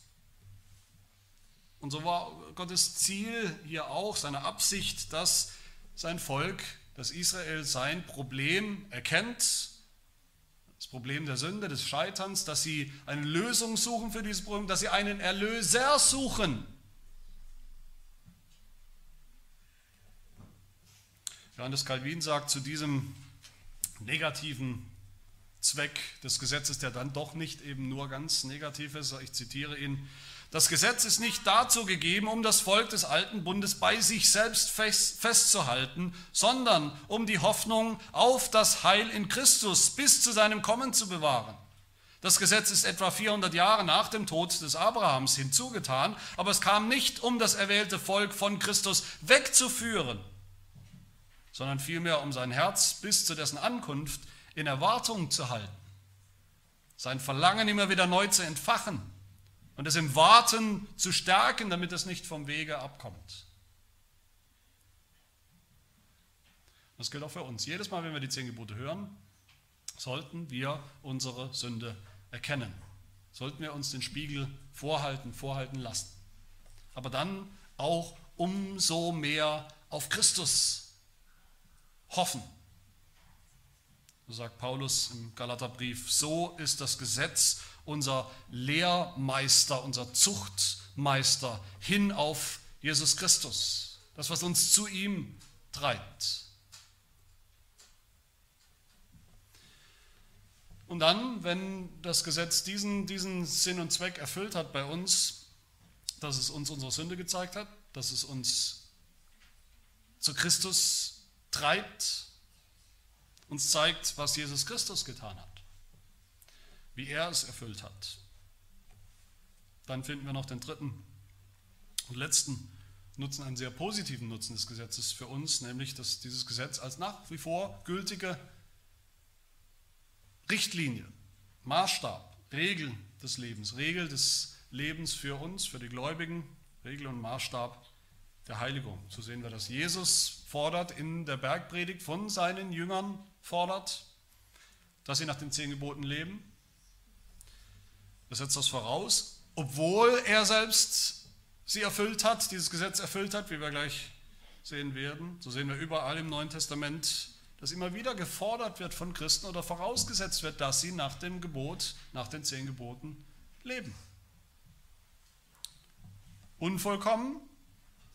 Und so war Gottes Ziel hier auch, seine Absicht, dass sein Volk, dass Israel sein Problem erkennt, das Problem der Sünde, des Scheiterns, dass sie eine Lösung suchen für dieses Problem, dass sie einen Erlöser suchen. Johannes Calvin sagt zu diesem negativen Zweck des Gesetzes, der dann doch nicht eben nur ganz negativ ist, ich zitiere ihn, das Gesetz ist nicht dazu gegeben, um das Volk des alten Bundes bei sich selbst fest, festzuhalten, sondern um die Hoffnung auf das Heil in Christus bis zu seinem Kommen zu bewahren. Das Gesetz ist etwa 400 Jahre nach dem Tod des Abrahams hinzugetan, aber es kam nicht, um das erwählte Volk von Christus wegzuführen, sondern vielmehr um sein Herz bis zu dessen Ankunft in Erwartung zu halten, sein Verlangen immer wieder neu zu entfachen und es im Warten zu stärken, damit es nicht vom Wege abkommt. Das gilt auch für uns. Jedes Mal, wenn wir die zehn Gebote hören, sollten wir unsere Sünde erkennen. Sollten wir uns den Spiegel vorhalten, vorhalten lassen. Aber dann auch umso mehr auf Christus hoffen. So sagt Paulus im Galaterbrief, so ist das Gesetz unser Lehrmeister, unser Zuchtmeister hin auf Jesus Christus. Das, was uns zu ihm treibt. Und dann, wenn das Gesetz diesen, diesen Sinn und Zweck erfüllt hat bei uns, dass es uns unsere Sünde gezeigt hat, dass es uns zu Christus treibt, uns zeigt, was Jesus Christus getan hat wie er es erfüllt hat. Dann finden wir noch den dritten und letzten Nutzen, einen sehr positiven Nutzen des Gesetzes für uns, nämlich dass dieses Gesetz als nach wie vor gültige Richtlinie, Maßstab, Regel des Lebens, Regel des Lebens für uns, für die Gläubigen, Regel und Maßstab der Heiligung. So sehen wir, dass Jesus fordert in der Bergpredigt von seinen Jüngern fordert, dass sie nach den zehn Geboten leben, er setzt das voraus, obwohl er selbst sie erfüllt hat, dieses Gesetz erfüllt hat, wie wir gleich sehen werden. So sehen wir überall im Neuen Testament, dass immer wieder gefordert wird von Christen oder vorausgesetzt wird, dass sie nach dem Gebot, nach den zehn Geboten leben. Unvollkommen,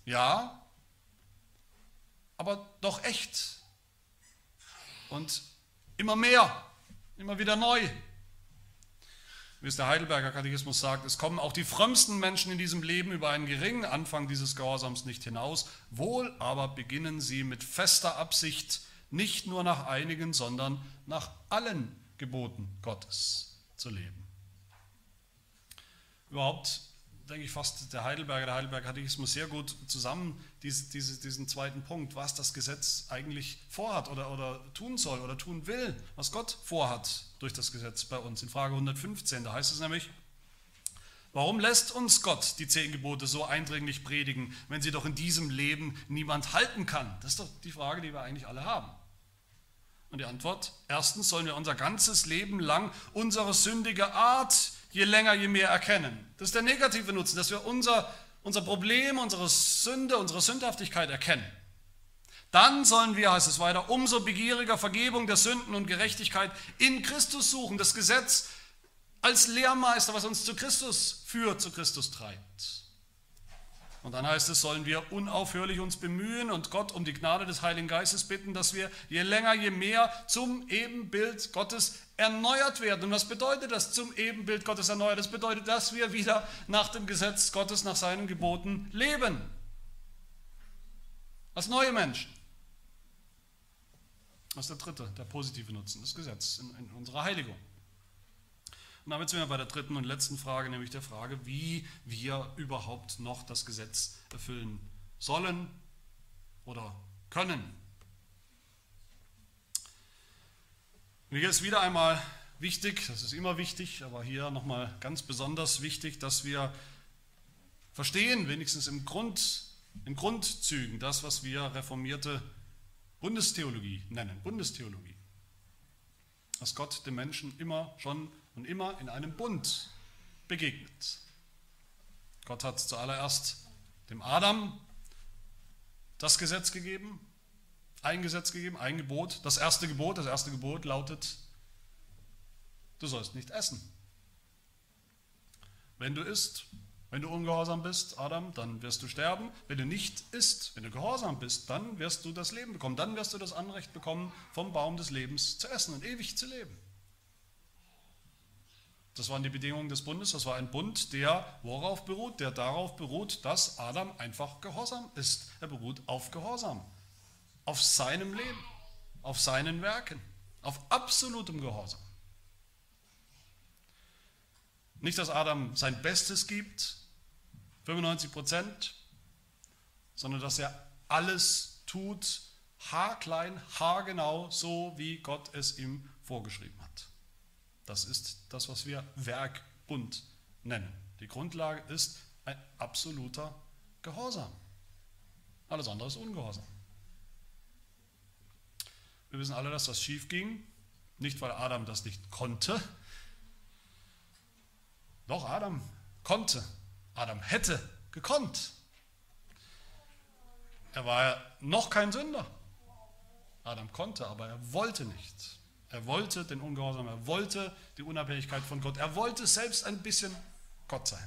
ja, aber doch echt. Und immer mehr, immer wieder neu wie es der Heidelberger Katechismus sagt, es kommen auch die frömmsten Menschen in diesem Leben über einen geringen Anfang dieses Gehorsams nicht hinaus, wohl aber beginnen sie mit fester Absicht nicht nur nach einigen, sondern nach allen Geboten Gottes zu leben. Überhaupt denke ich, fasst der Heidelberger, der Heidelberger Katechismus sehr gut zusammen, diese, diese, diesen zweiten Punkt, was das Gesetz eigentlich vorhat oder, oder tun soll oder tun will, was Gott vorhat durch das Gesetz bei uns. In Frage 115, da heißt es nämlich, Warum lässt uns Gott die zehn Gebote so eindringlich predigen, wenn sie doch in diesem Leben niemand halten kann? Das ist doch die Frage, die wir eigentlich alle haben. Und die Antwort, erstens sollen wir unser ganzes Leben lang unsere sündige Art je länger, je mehr erkennen. Das ist der negative Nutzen, dass wir unser, unser Problem, unsere Sünde, unsere Sündhaftigkeit erkennen. Dann sollen wir, heißt es weiter, umso begieriger Vergebung der Sünden und Gerechtigkeit in Christus suchen. Das Gesetz als Lehrmeister, was uns zu Christus führt, zu Christus treibt. Und dann heißt es, sollen wir unaufhörlich uns bemühen und Gott um die Gnade des Heiligen Geistes bitten, dass wir je länger, je mehr zum Ebenbild Gottes erneuert werden. Und was bedeutet das, zum Ebenbild Gottes erneuert? Das bedeutet, dass wir wieder nach dem Gesetz Gottes, nach seinen Geboten leben. Als neue Menschen. Das ist der dritte, der positive Nutzen des Gesetzes in, in unserer Heiligung. Und damit sind wir bei der dritten und letzten Frage, nämlich der Frage, wie wir überhaupt noch das Gesetz erfüllen sollen oder können. Und hier ist wieder einmal wichtig, das ist immer wichtig, aber hier nochmal ganz besonders wichtig, dass wir verstehen, wenigstens im Grund, in Grundzügen, das, was wir reformierte Bundestheologie nennen, Bundestheologie. Dass Gott dem Menschen immer schon und immer in einem Bund begegnet. Gott hat zuallererst dem Adam das Gesetz gegeben, ein Gesetz gegeben, ein Gebot. Das erste Gebot, das erste Gebot lautet, du sollst nicht essen. Wenn du isst, wenn du ungehorsam bist, Adam, dann wirst du sterben. Wenn du nicht isst, wenn du gehorsam bist, dann wirst du das Leben bekommen. Dann wirst du das Anrecht bekommen, vom Baum des Lebens zu essen und ewig zu leben. Das waren die Bedingungen des Bundes. Das war ein Bund, der worauf beruht? Der darauf beruht, dass Adam einfach gehorsam ist. Er beruht auf Gehorsam. Auf seinem Leben. Auf seinen Werken. Auf absolutem Gehorsam. Nicht, dass Adam sein Bestes gibt, 95 Prozent, sondern dass er alles tut, haarklein, haargenau, so wie Gott es ihm vorgeschrieben hat. Das ist das, was wir Werkbund nennen. Die Grundlage ist ein absoluter Gehorsam. Alles andere ist Ungehorsam. Wir wissen alle, dass das schief ging. Nicht, weil Adam das nicht konnte. Doch, Adam konnte. Adam hätte gekonnt. Er war ja noch kein Sünder. Adam konnte, aber er wollte nicht. Er wollte den Ungehorsam, er wollte die Unabhängigkeit von Gott, er wollte selbst ein bisschen Gott sein.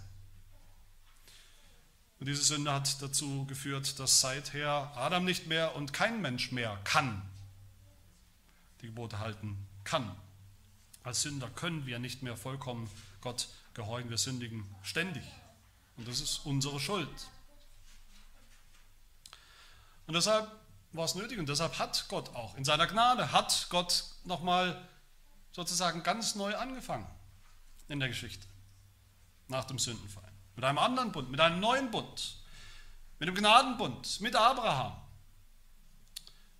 Und diese Sünde hat dazu geführt, dass seither Adam nicht mehr und kein Mensch mehr kann, die Gebote halten kann. Als Sünder können wir nicht mehr vollkommen Gott gehorchen, wir sündigen ständig. Und das ist unsere Schuld. Und deshalb war es nötig und deshalb hat Gott auch, in seiner Gnade, hat Gott nochmal sozusagen ganz neu angefangen in der Geschichte nach dem Sündenfall. Mit einem anderen Bund, mit einem neuen Bund, mit dem Gnadenbund, mit Abraham.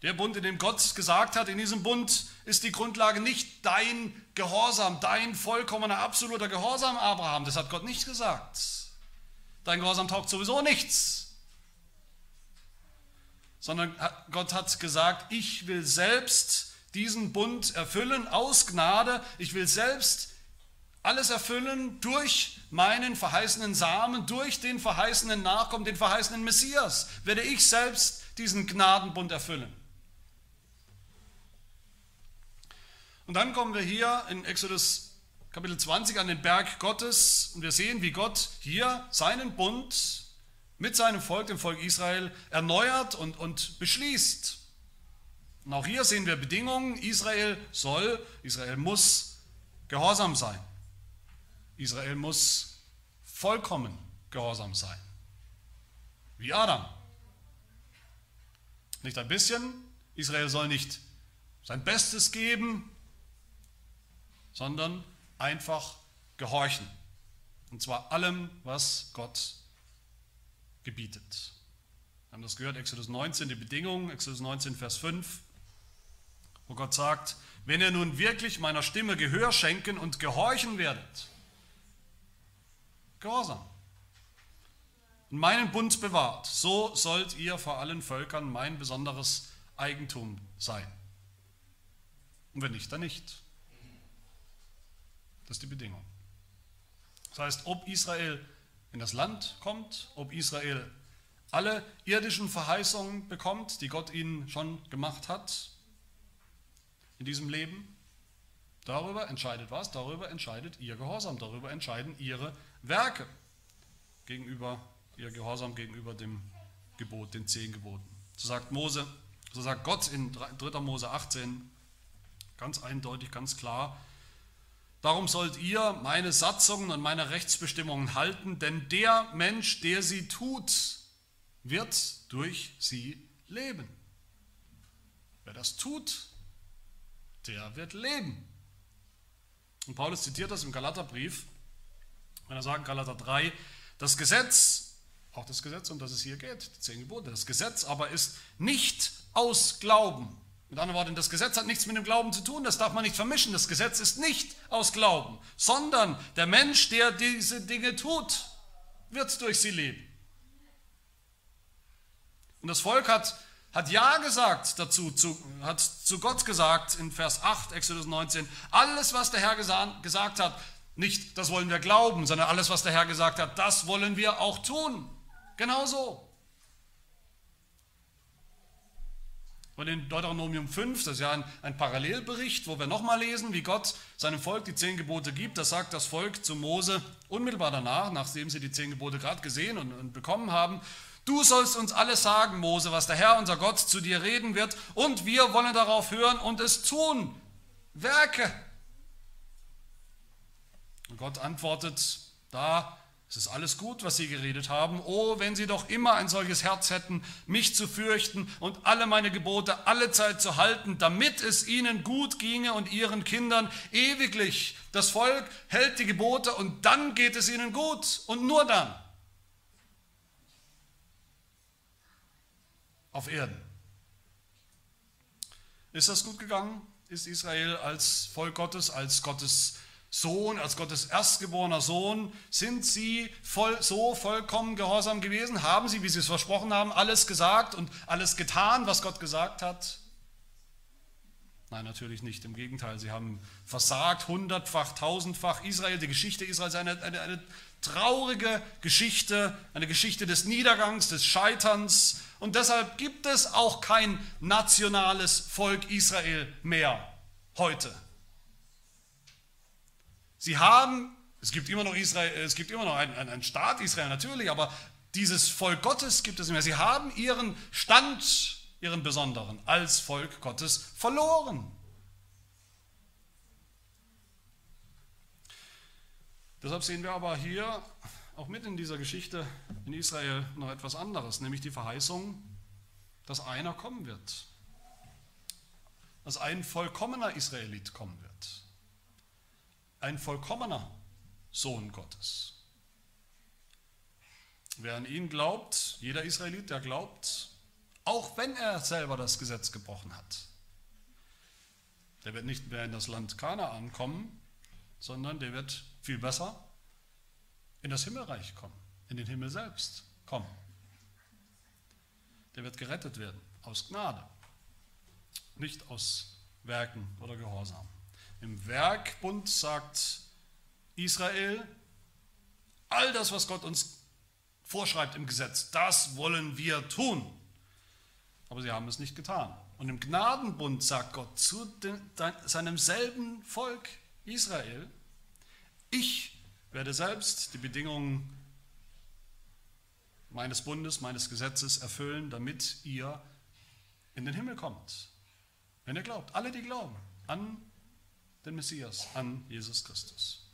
Der Bund, in dem Gott gesagt hat, in diesem Bund ist die Grundlage nicht dein Gehorsam, dein vollkommener, absoluter Gehorsam, Abraham. Das hat Gott nicht gesagt. Dein Gehorsam taugt sowieso nichts sondern Gott hat gesagt, ich will selbst diesen Bund erfüllen aus Gnade, ich will selbst alles erfüllen durch meinen verheißenen Samen, durch den verheißenen Nachkommen, den verheißenen Messias, werde ich selbst diesen Gnadenbund erfüllen. Und dann kommen wir hier in Exodus Kapitel 20 an den Berg Gottes. Und wir sehen, wie Gott hier seinen Bund mit seinem Volk, dem Volk Israel, erneuert und, und beschließt. Und auch hier sehen wir Bedingungen. Israel soll, Israel muss gehorsam sein. Israel muss vollkommen gehorsam sein. Wie Adam. Nicht ein bisschen. Israel soll nicht sein Bestes geben, sondern einfach gehorchen. Und zwar allem, was Gott gebietet. Wir haben das gehört, Exodus 19, die Bedingungen, Exodus 19, Vers 5, wo Gott sagt, wenn ihr nun wirklich meiner Stimme Gehör schenken und gehorchen werdet, Gehorsam. Und meinen Bund bewahrt, so sollt ihr vor allen Völkern mein besonderes Eigentum sein. Und wenn nicht, dann nicht. Das ist die Bedingung. Das heißt, ob Israel in das Land kommt, ob Israel alle irdischen Verheißungen bekommt, die Gott ihnen schon gemacht hat in diesem Leben, darüber entscheidet was? Darüber entscheidet ihr Gehorsam, darüber entscheiden ihre Werke gegenüber, ihr Gehorsam gegenüber dem Gebot, den zehn Geboten. So sagt Mose, so sagt Gott in 3. Mose 18 ganz eindeutig, ganz klar, Darum sollt ihr meine Satzungen und meine Rechtsbestimmungen halten, denn der Mensch, der sie tut, wird durch sie leben. Wer das tut, der wird leben. Und Paulus zitiert das im Galaterbrief, wenn er sagt, Galater 3, das Gesetz, auch das Gesetz, um das es hier geht, die zehn Gebote, das Gesetz aber ist nicht aus Glauben, mit anderen Worten, das Gesetz hat nichts mit dem Glauben zu tun, das darf man nicht vermischen. Das Gesetz ist nicht aus Glauben, sondern der Mensch, der diese Dinge tut, wird durch sie leben. Und das Volk hat, hat Ja gesagt dazu, zu, hat zu Gott gesagt in Vers 8, Exodus 19, alles, was der Herr gesagt hat, nicht das wollen wir glauben, sondern alles, was der Herr gesagt hat, das wollen wir auch tun. Genauso. Und in Deuteronomium 5, das ist ja ein, ein Parallelbericht, wo wir nochmal lesen, wie Gott seinem Volk die zehn Gebote gibt. Das sagt das Volk zu Mose unmittelbar danach, nachdem sie die zehn Gebote gerade gesehen und, und bekommen haben. Du sollst uns alles sagen, Mose, was der Herr, unser Gott, zu dir reden wird, und wir wollen darauf hören und es tun. Werke. Und Gott antwortet da es ist alles gut, was sie geredet haben. Oh, wenn sie doch immer ein solches Herz hätten, mich zu fürchten und alle meine Gebote alle Zeit zu halten, damit es ihnen gut ginge und ihren Kindern ewiglich. Das Volk hält die Gebote und dann geht es ihnen gut und nur dann. Auf Erden. Ist das gut gegangen? Ist Israel als Volk Gottes, als Gottes Sohn, als Gottes erstgeborener Sohn, sind sie voll, so vollkommen gehorsam gewesen? Haben sie, wie sie es versprochen haben, alles gesagt und alles getan, was Gott gesagt hat? Nein, natürlich nicht. Im Gegenteil, sie haben versagt, hundertfach, tausendfach. Israel, die Geschichte Israels, eine, eine, eine traurige Geschichte, eine Geschichte des Niedergangs, des Scheiterns. Und deshalb gibt es auch kein nationales Volk Israel mehr heute. Sie haben, es gibt immer noch Israel, es gibt immer noch einen, einen Staat Israel natürlich, aber dieses Volk Gottes gibt es nicht mehr. Sie haben ihren Stand, ihren besonderen, als Volk Gottes verloren. Deshalb sehen wir aber hier auch mit in dieser Geschichte in Israel noch etwas anderes, nämlich die Verheißung, dass einer kommen wird, dass ein vollkommener Israelit kommen wird ein vollkommener Sohn Gottes. Wer an ihn glaubt, jeder Israelit, der glaubt, auch wenn er selber das Gesetz gebrochen hat, der wird nicht mehr in das Land Kanaan kommen, sondern der wird viel besser in das Himmelreich kommen, in den Himmel selbst kommen. Der wird gerettet werden aus Gnade, nicht aus Werken oder Gehorsam. Im Werkbund sagt Israel, all das, was Gott uns vorschreibt im Gesetz, das wollen wir tun. Aber sie haben es nicht getan. Und im Gnadenbund sagt Gott zu seinem selben Volk Israel, ich werde selbst die Bedingungen meines Bundes, meines Gesetzes erfüllen, damit ihr in den Himmel kommt. Wenn ihr glaubt, alle, die glauben an den Messias, an Jesus Christus.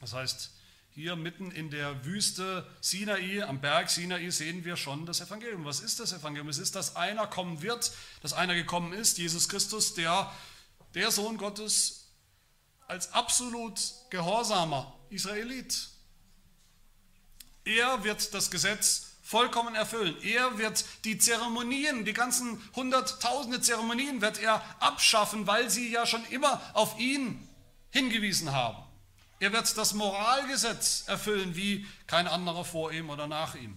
Das heißt, hier mitten in der Wüste Sinai, am Berg Sinai, sehen wir schon das Evangelium. Was ist das Evangelium? Es ist, dass einer kommen wird, dass einer gekommen ist, Jesus Christus, der, der Sohn Gottes, als absolut gehorsamer Israelit. Er wird das Gesetz vollkommen erfüllen. Er wird die Zeremonien, die ganzen hunderttausende Zeremonien wird er abschaffen, weil sie ja schon immer auf ihn hingewiesen haben. Er wird das Moralgesetz erfüllen wie kein anderer vor ihm oder nach ihm.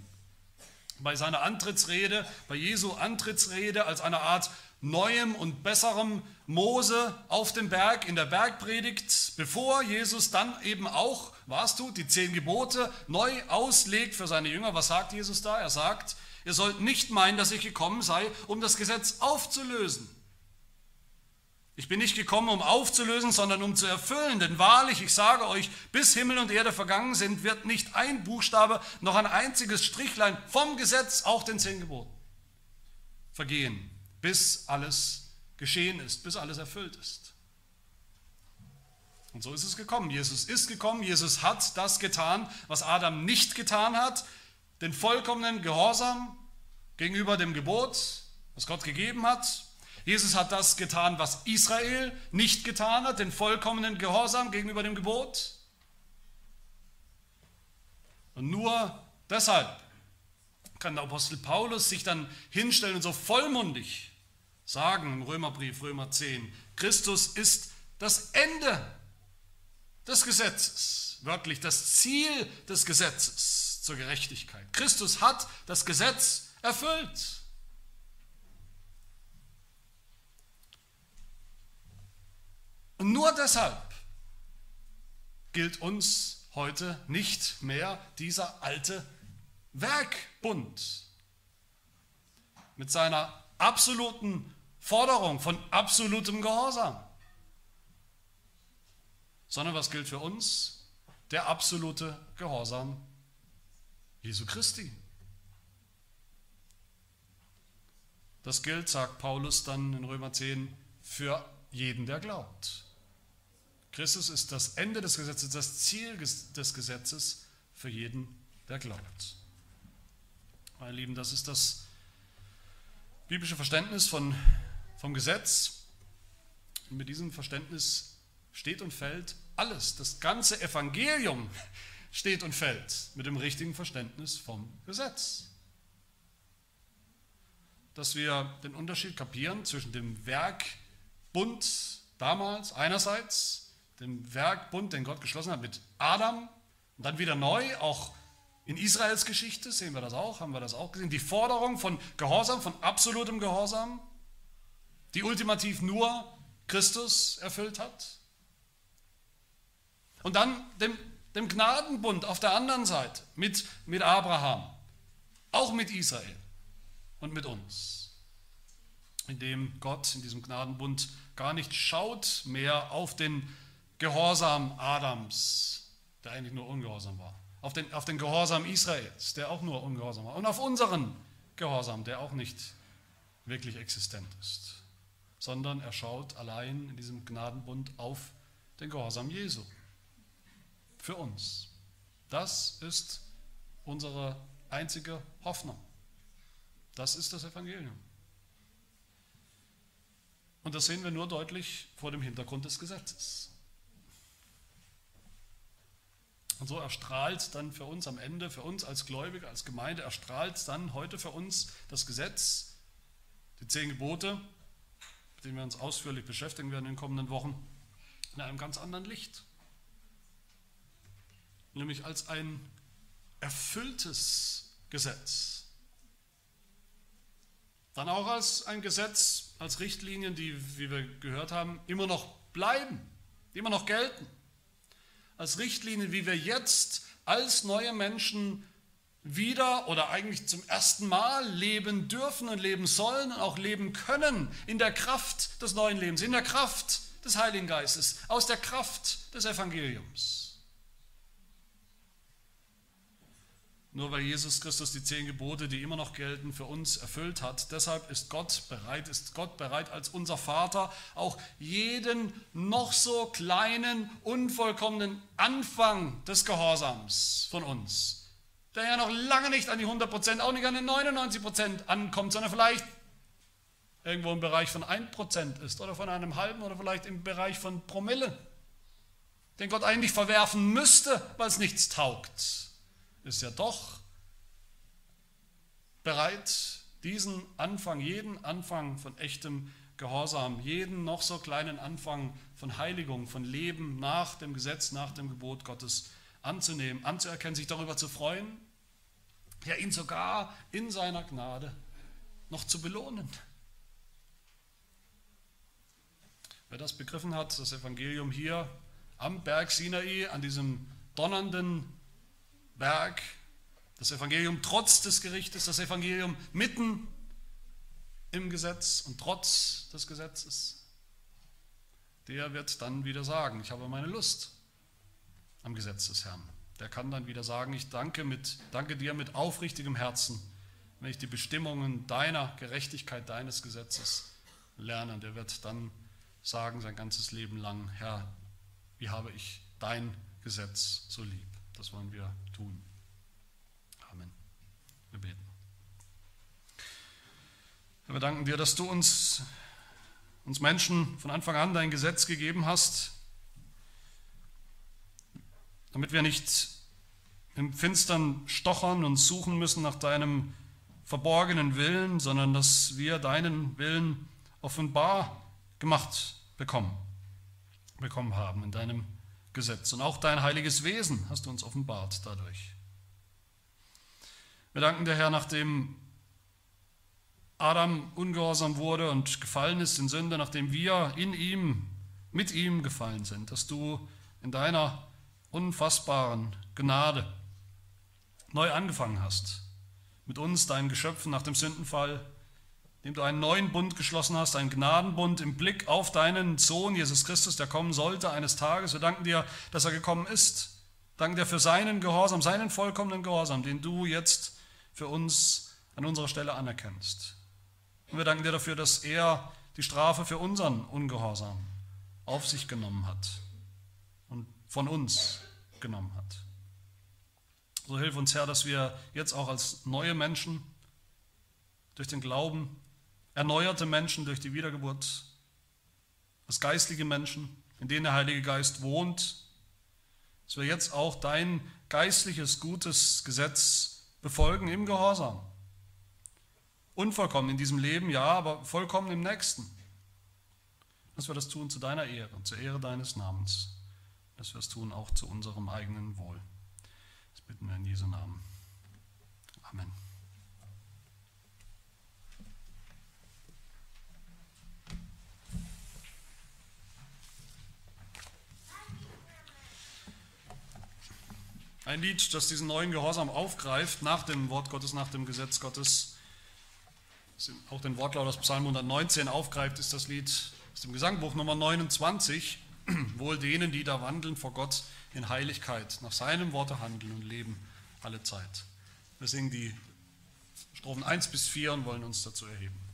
Bei seiner Antrittsrede, bei Jesu Antrittsrede als eine Art neuem und besserem Mose auf dem Berg in der Bergpredigt, bevor Jesus dann eben auch, was tut, die zehn Gebote neu auslegt für seine Jünger. Was sagt Jesus da? Er sagt, ihr sollt nicht meinen, dass ich gekommen sei, um das Gesetz aufzulösen. Ich bin nicht gekommen, um aufzulösen, sondern um zu erfüllen. Denn wahrlich, ich sage euch, bis Himmel und Erde vergangen sind, wird nicht ein Buchstabe, noch ein einziges Strichlein vom Gesetz, auch den zehn Geboten, vergehen, bis alles geschehen ist, bis alles erfüllt ist. Und so ist es gekommen. Jesus ist gekommen, Jesus hat das getan, was Adam nicht getan hat, den vollkommenen Gehorsam gegenüber dem Gebot, was Gott gegeben hat, Jesus hat das getan, was Israel nicht getan hat, den vollkommenen Gehorsam gegenüber dem Gebot. Und nur deshalb kann der Apostel Paulus sich dann hinstellen und so vollmundig sagen im Römerbrief, Römer 10, Christus ist das Ende des Gesetzes, wörtlich das Ziel des Gesetzes zur Gerechtigkeit. Christus hat das Gesetz erfüllt. Und nur deshalb gilt uns heute nicht mehr dieser alte Werkbund mit seiner absoluten Forderung von absolutem Gehorsam, sondern was gilt für uns? Der absolute Gehorsam Jesu Christi. Das gilt, sagt Paulus dann in Römer 10, für jeden, der glaubt. Christus ist das Ende des Gesetzes, das Ziel des Gesetzes für jeden, der glaubt. Meine Lieben, das ist das biblische Verständnis von, vom Gesetz. Und mit diesem Verständnis steht und fällt alles. Das ganze Evangelium steht und fällt mit dem richtigen Verständnis vom Gesetz. Dass wir den Unterschied kapieren zwischen dem Werkbund damals einerseits den Werkbund, den Gott geschlossen hat mit Adam und dann wieder neu, auch in Israels Geschichte sehen wir das auch, haben wir das auch gesehen, die Forderung von Gehorsam, von absolutem Gehorsam, die ultimativ nur Christus erfüllt hat. Und dann dem, dem Gnadenbund auf der anderen Seite mit, mit Abraham, auch mit Israel und mit uns, in dem Gott in diesem Gnadenbund gar nicht schaut mehr auf den Gehorsam Adams, der eigentlich nur ungehorsam war. Auf den, auf den Gehorsam Israels, der auch nur ungehorsam war. Und auf unseren Gehorsam, der auch nicht wirklich existent ist. Sondern er schaut allein in diesem Gnadenbund auf den Gehorsam Jesu. Für uns. Das ist unsere einzige Hoffnung. Das ist das Evangelium. Und das sehen wir nur deutlich vor dem Hintergrund des Gesetzes. Und so erstrahlt dann für uns am Ende, für uns als Gläubige, als Gemeinde, erstrahlt dann heute für uns das Gesetz, die zehn Gebote, denen wir uns ausführlich beschäftigen werden in den kommenden Wochen, in einem ganz anderen Licht. Nämlich als ein erfülltes Gesetz. Dann auch als ein Gesetz, als Richtlinien, die, wie wir gehört haben, immer noch bleiben, die immer noch gelten als Richtlinie, wie wir jetzt als neue Menschen wieder oder eigentlich zum ersten Mal leben dürfen und leben sollen und auch leben können in der Kraft des neuen Lebens, in der Kraft des Heiligen Geistes, aus der Kraft des Evangeliums. Nur weil Jesus Christus die zehn Gebote, die immer noch gelten, für uns erfüllt hat. Deshalb ist Gott bereit, ist Gott bereit als unser Vater auch jeden noch so kleinen, unvollkommenen Anfang des Gehorsams von uns, der ja noch lange nicht an die 100 Prozent, auch nicht an die 99 Prozent ankommt, sondern vielleicht irgendwo im Bereich von 1 Prozent ist oder von einem halben oder vielleicht im Bereich von Promille, den Gott eigentlich verwerfen müsste, weil es nichts taugt ist ja doch bereit, diesen Anfang, jeden Anfang von echtem Gehorsam, jeden noch so kleinen Anfang von Heiligung, von Leben nach dem Gesetz, nach dem Gebot Gottes anzunehmen, anzuerkennen, sich darüber zu freuen, ja ihn sogar in seiner Gnade noch zu belohnen. Wer das begriffen hat, das Evangelium hier am Berg Sinai, an diesem donnernden Berg, das Evangelium trotz des Gerichtes, das Evangelium mitten im Gesetz und trotz des Gesetzes, der wird dann wieder sagen, ich habe meine Lust am Gesetz des Herrn. Der kann dann wieder sagen, ich danke, mit, danke dir mit aufrichtigem Herzen, wenn ich die Bestimmungen deiner Gerechtigkeit, deines Gesetzes lerne. Der wird dann sagen sein ganzes Leben lang, Herr, wie habe ich dein Gesetz so lieb. Das wollen wir tun. Amen. Wir beten. Wir danken dir, dass du uns, uns Menschen von Anfang an dein Gesetz gegeben hast, damit wir nicht im Finstern stochern und suchen müssen nach deinem verborgenen Willen, sondern dass wir deinen Willen offenbar gemacht bekommen, bekommen haben in deinem Gesetz. Und auch dein heiliges Wesen hast du uns offenbart dadurch. Wir danken dir, Herr, nachdem Adam ungehorsam wurde und gefallen ist in Sünde, nachdem wir in ihm, mit ihm gefallen sind, dass du in deiner unfassbaren Gnade neu angefangen hast, mit uns, deinen Geschöpfen nach dem Sündenfall, indem du einen neuen Bund geschlossen hast, einen Gnadenbund im Blick auf deinen Sohn Jesus Christus, der kommen sollte eines Tages. Wir danken dir, dass er gekommen ist. Danken dir für seinen Gehorsam, seinen vollkommenen Gehorsam, den du jetzt für uns an unserer Stelle anerkennst. Und wir danken dir dafür, dass er die Strafe für unseren Ungehorsam auf sich genommen hat von uns genommen hat. So hilf uns, Herr, dass wir jetzt auch als neue Menschen durch den Glauben, erneuerte Menschen durch die Wiedergeburt, als geistliche Menschen, in denen der Heilige Geist wohnt, dass wir jetzt auch dein geistliches, gutes Gesetz befolgen im Gehorsam. Unvollkommen in diesem Leben, ja, aber vollkommen im nächsten. Dass wir das tun zu deiner Ehre, zur Ehre deines Namens. Dass wir es tun auch zu unserem eigenen Wohl. Das bitten wir in Jesu Namen. Amen. Ein Lied, das diesen neuen Gehorsam aufgreift, nach dem Wort Gottes, nach dem Gesetz Gottes, auch den Wortlaut aus Psalm 119 aufgreift, ist das Lied aus dem Gesangbuch Nummer 29. Wohl denen, die da wandeln vor Gott in Heiligkeit, nach seinem Worte handeln und leben alle Zeit. Wir singen die Strophen 1 bis 4 und wollen uns dazu erheben.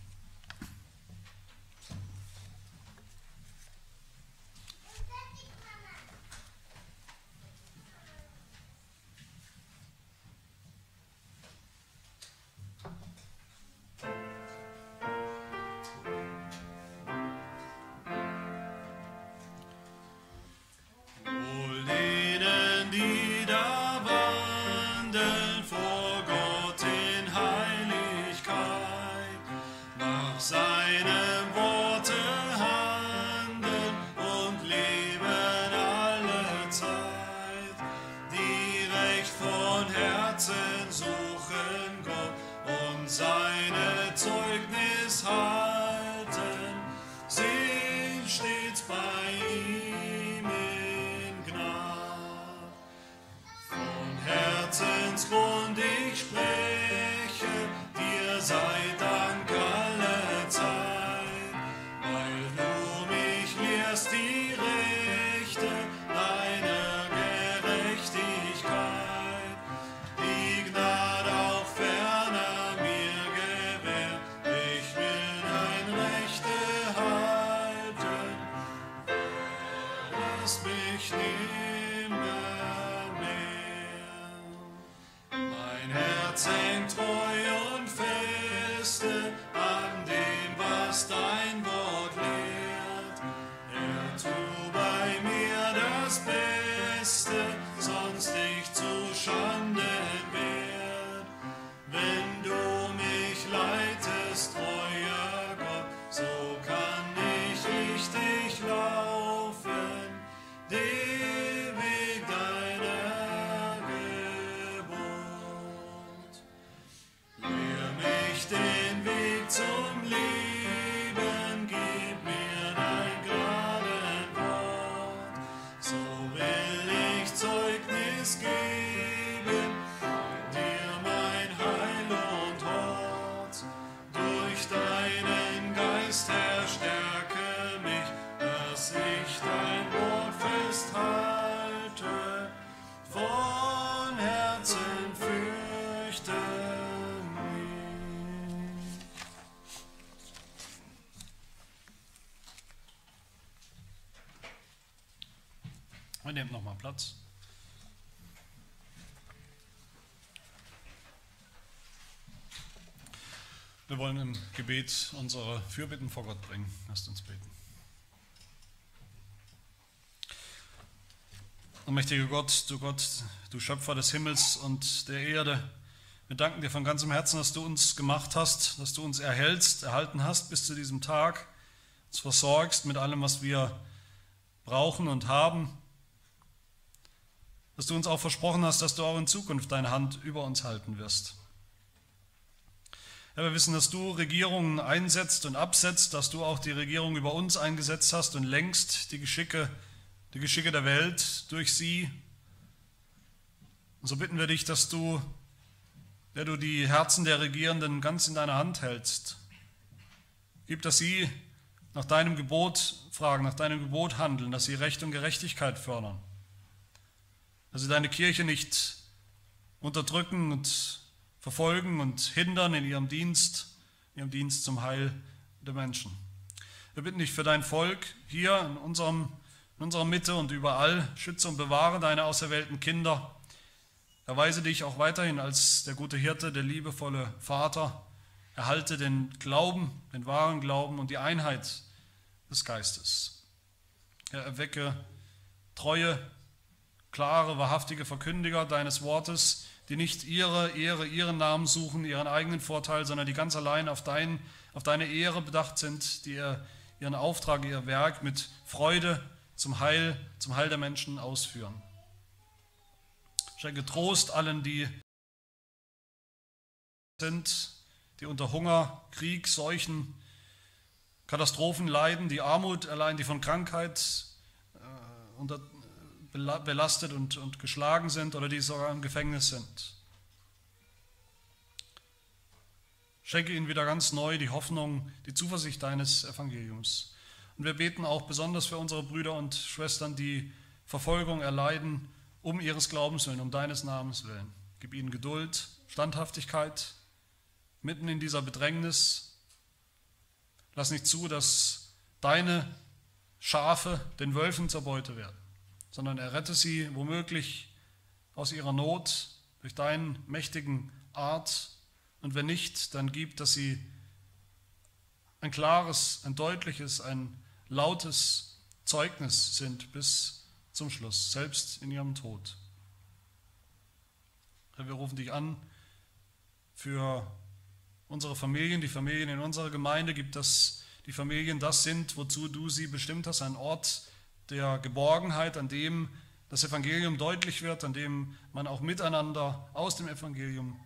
Nehmen nochmal Platz. Wir wollen im Gebet unsere Fürbitten vor Gott bringen. Lasst uns beten. Mächtiger Gott, du Gott, du Schöpfer des Himmels und der Erde, wir danken dir von ganzem Herzen, dass du uns gemacht hast, dass du uns erhältst, erhalten hast bis zu diesem Tag, uns versorgst mit allem, was wir brauchen und haben, dass du uns auch versprochen hast, dass du auch in Zukunft deine Hand über uns halten wirst. Ja, wir wissen, dass du Regierungen einsetzt und absetzt, dass du auch die Regierung über uns eingesetzt hast und längst die Geschicke, die Geschicke der Welt durch sie. Und so bitten wir dich, dass du, der du die Herzen der Regierenden ganz in deiner Hand hältst, gib, dass sie nach deinem Gebot fragen, nach deinem Gebot handeln, dass sie Recht und Gerechtigkeit fördern, dass sie deine Kirche nicht unterdrücken und verfolgen und hindern in ihrem Dienst, in ihrem Dienst zum Heil der Menschen. Wir bitten dich für dein Volk hier in, unserem, in unserer Mitte und überall. Schütze und bewahre deine auserwählten Kinder. Erweise dich auch weiterhin als der gute Hirte, der liebevolle Vater. Erhalte den Glauben, den wahren Glauben und die Einheit des Geistes. Er erwecke treue, klare, wahrhaftige Verkündiger deines Wortes, die nicht ihre Ehre, ihren Namen suchen, ihren eigenen Vorteil, sondern die ganz allein auf, dein, auf deine Ehre bedacht sind, die ihren Auftrag, ihr Werk mit Freude zum Heil, zum Heil der Menschen ausführen. Schenke Trost allen, die sind, die unter Hunger, Krieg, Seuchen, Katastrophen leiden, die Armut erleiden, die von Krankheit äh, unter, belastet und, und geschlagen sind oder die sogar im Gefängnis sind. Schenke ihnen wieder ganz neu die Hoffnung, die Zuversicht deines Evangeliums. Und wir beten auch besonders für unsere Brüder und Schwestern, die Verfolgung erleiden, um ihres Glaubens willen, um deines Namens willen. Gib ihnen Geduld, Standhaftigkeit, mitten in dieser Bedrängnis. Lass nicht zu, dass deine Schafe den Wölfen zur Beute werden sondern errette sie womöglich aus ihrer Not durch deinen mächtigen Art. Und wenn nicht, dann gib, dass sie ein klares, ein deutliches, ein lautes Zeugnis sind bis zum Schluss, selbst in ihrem Tod. Wir rufen dich an für unsere Familien, die Familien in unserer Gemeinde. Gib, dass die Familien das sind, wozu du sie bestimmt hast, ein Ort der Geborgenheit, an dem das Evangelium deutlich wird, an dem man auch miteinander aus dem Evangelium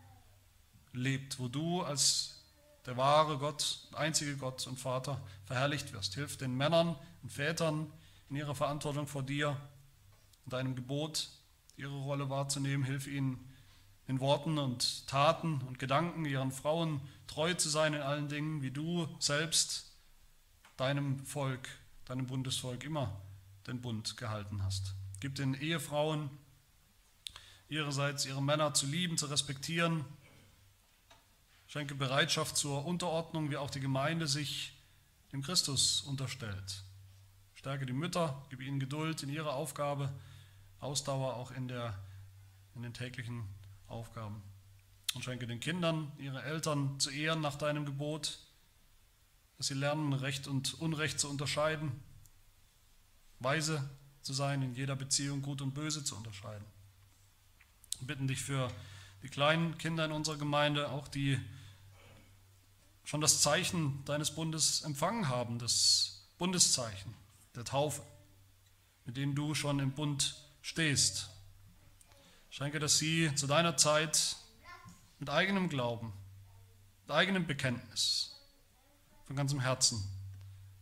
lebt, wo du als der wahre Gott, einzige Gott und Vater verherrlicht wirst. Hilf den Männern und Vätern in ihrer Verantwortung vor dir und deinem Gebot, ihre Rolle wahrzunehmen. Hilf ihnen in Worten und Taten und Gedanken ihren Frauen treu zu sein in allen Dingen, wie du selbst deinem Volk, deinem Bundesvolk immer den Bund gehalten hast. Gib den Ehefrauen ihrerseits ihre Männer zu lieben, zu respektieren. Schenke Bereitschaft zur Unterordnung, wie auch die Gemeinde sich dem Christus unterstellt. Stärke die Mütter, gib ihnen Geduld in ihrer Aufgabe, Ausdauer auch in, der, in den täglichen Aufgaben. Und schenke den Kindern, ihre Eltern zu ehren nach deinem Gebot, dass sie lernen, Recht und Unrecht zu unterscheiden weise zu sein, in jeder Beziehung gut und böse zu unterscheiden. Wir bitten dich für die kleinen Kinder in unserer Gemeinde, auch die schon das Zeichen deines Bundes empfangen haben, das Bundeszeichen der Taufe, mit dem du schon im Bund stehst. Schenke, dass sie zu deiner Zeit mit eigenem Glauben, mit eigenem Bekenntnis, von ganzem Herzen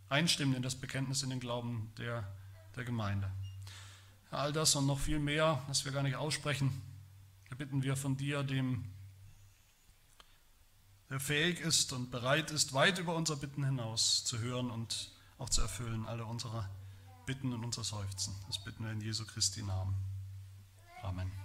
einstimmen in das Bekenntnis in den Glauben der der Gemeinde. All das und noch viel mehr, das wir gar nicht aussprechen, bitten wir von dir, dem der fähig ist und bereit ist, weit über unser Bitten hinaus zu hören und auch zu erfüllen, alle unsere Bitten und unser Seufzen. Das bitten wir in Jesu Christi Namen. Amen.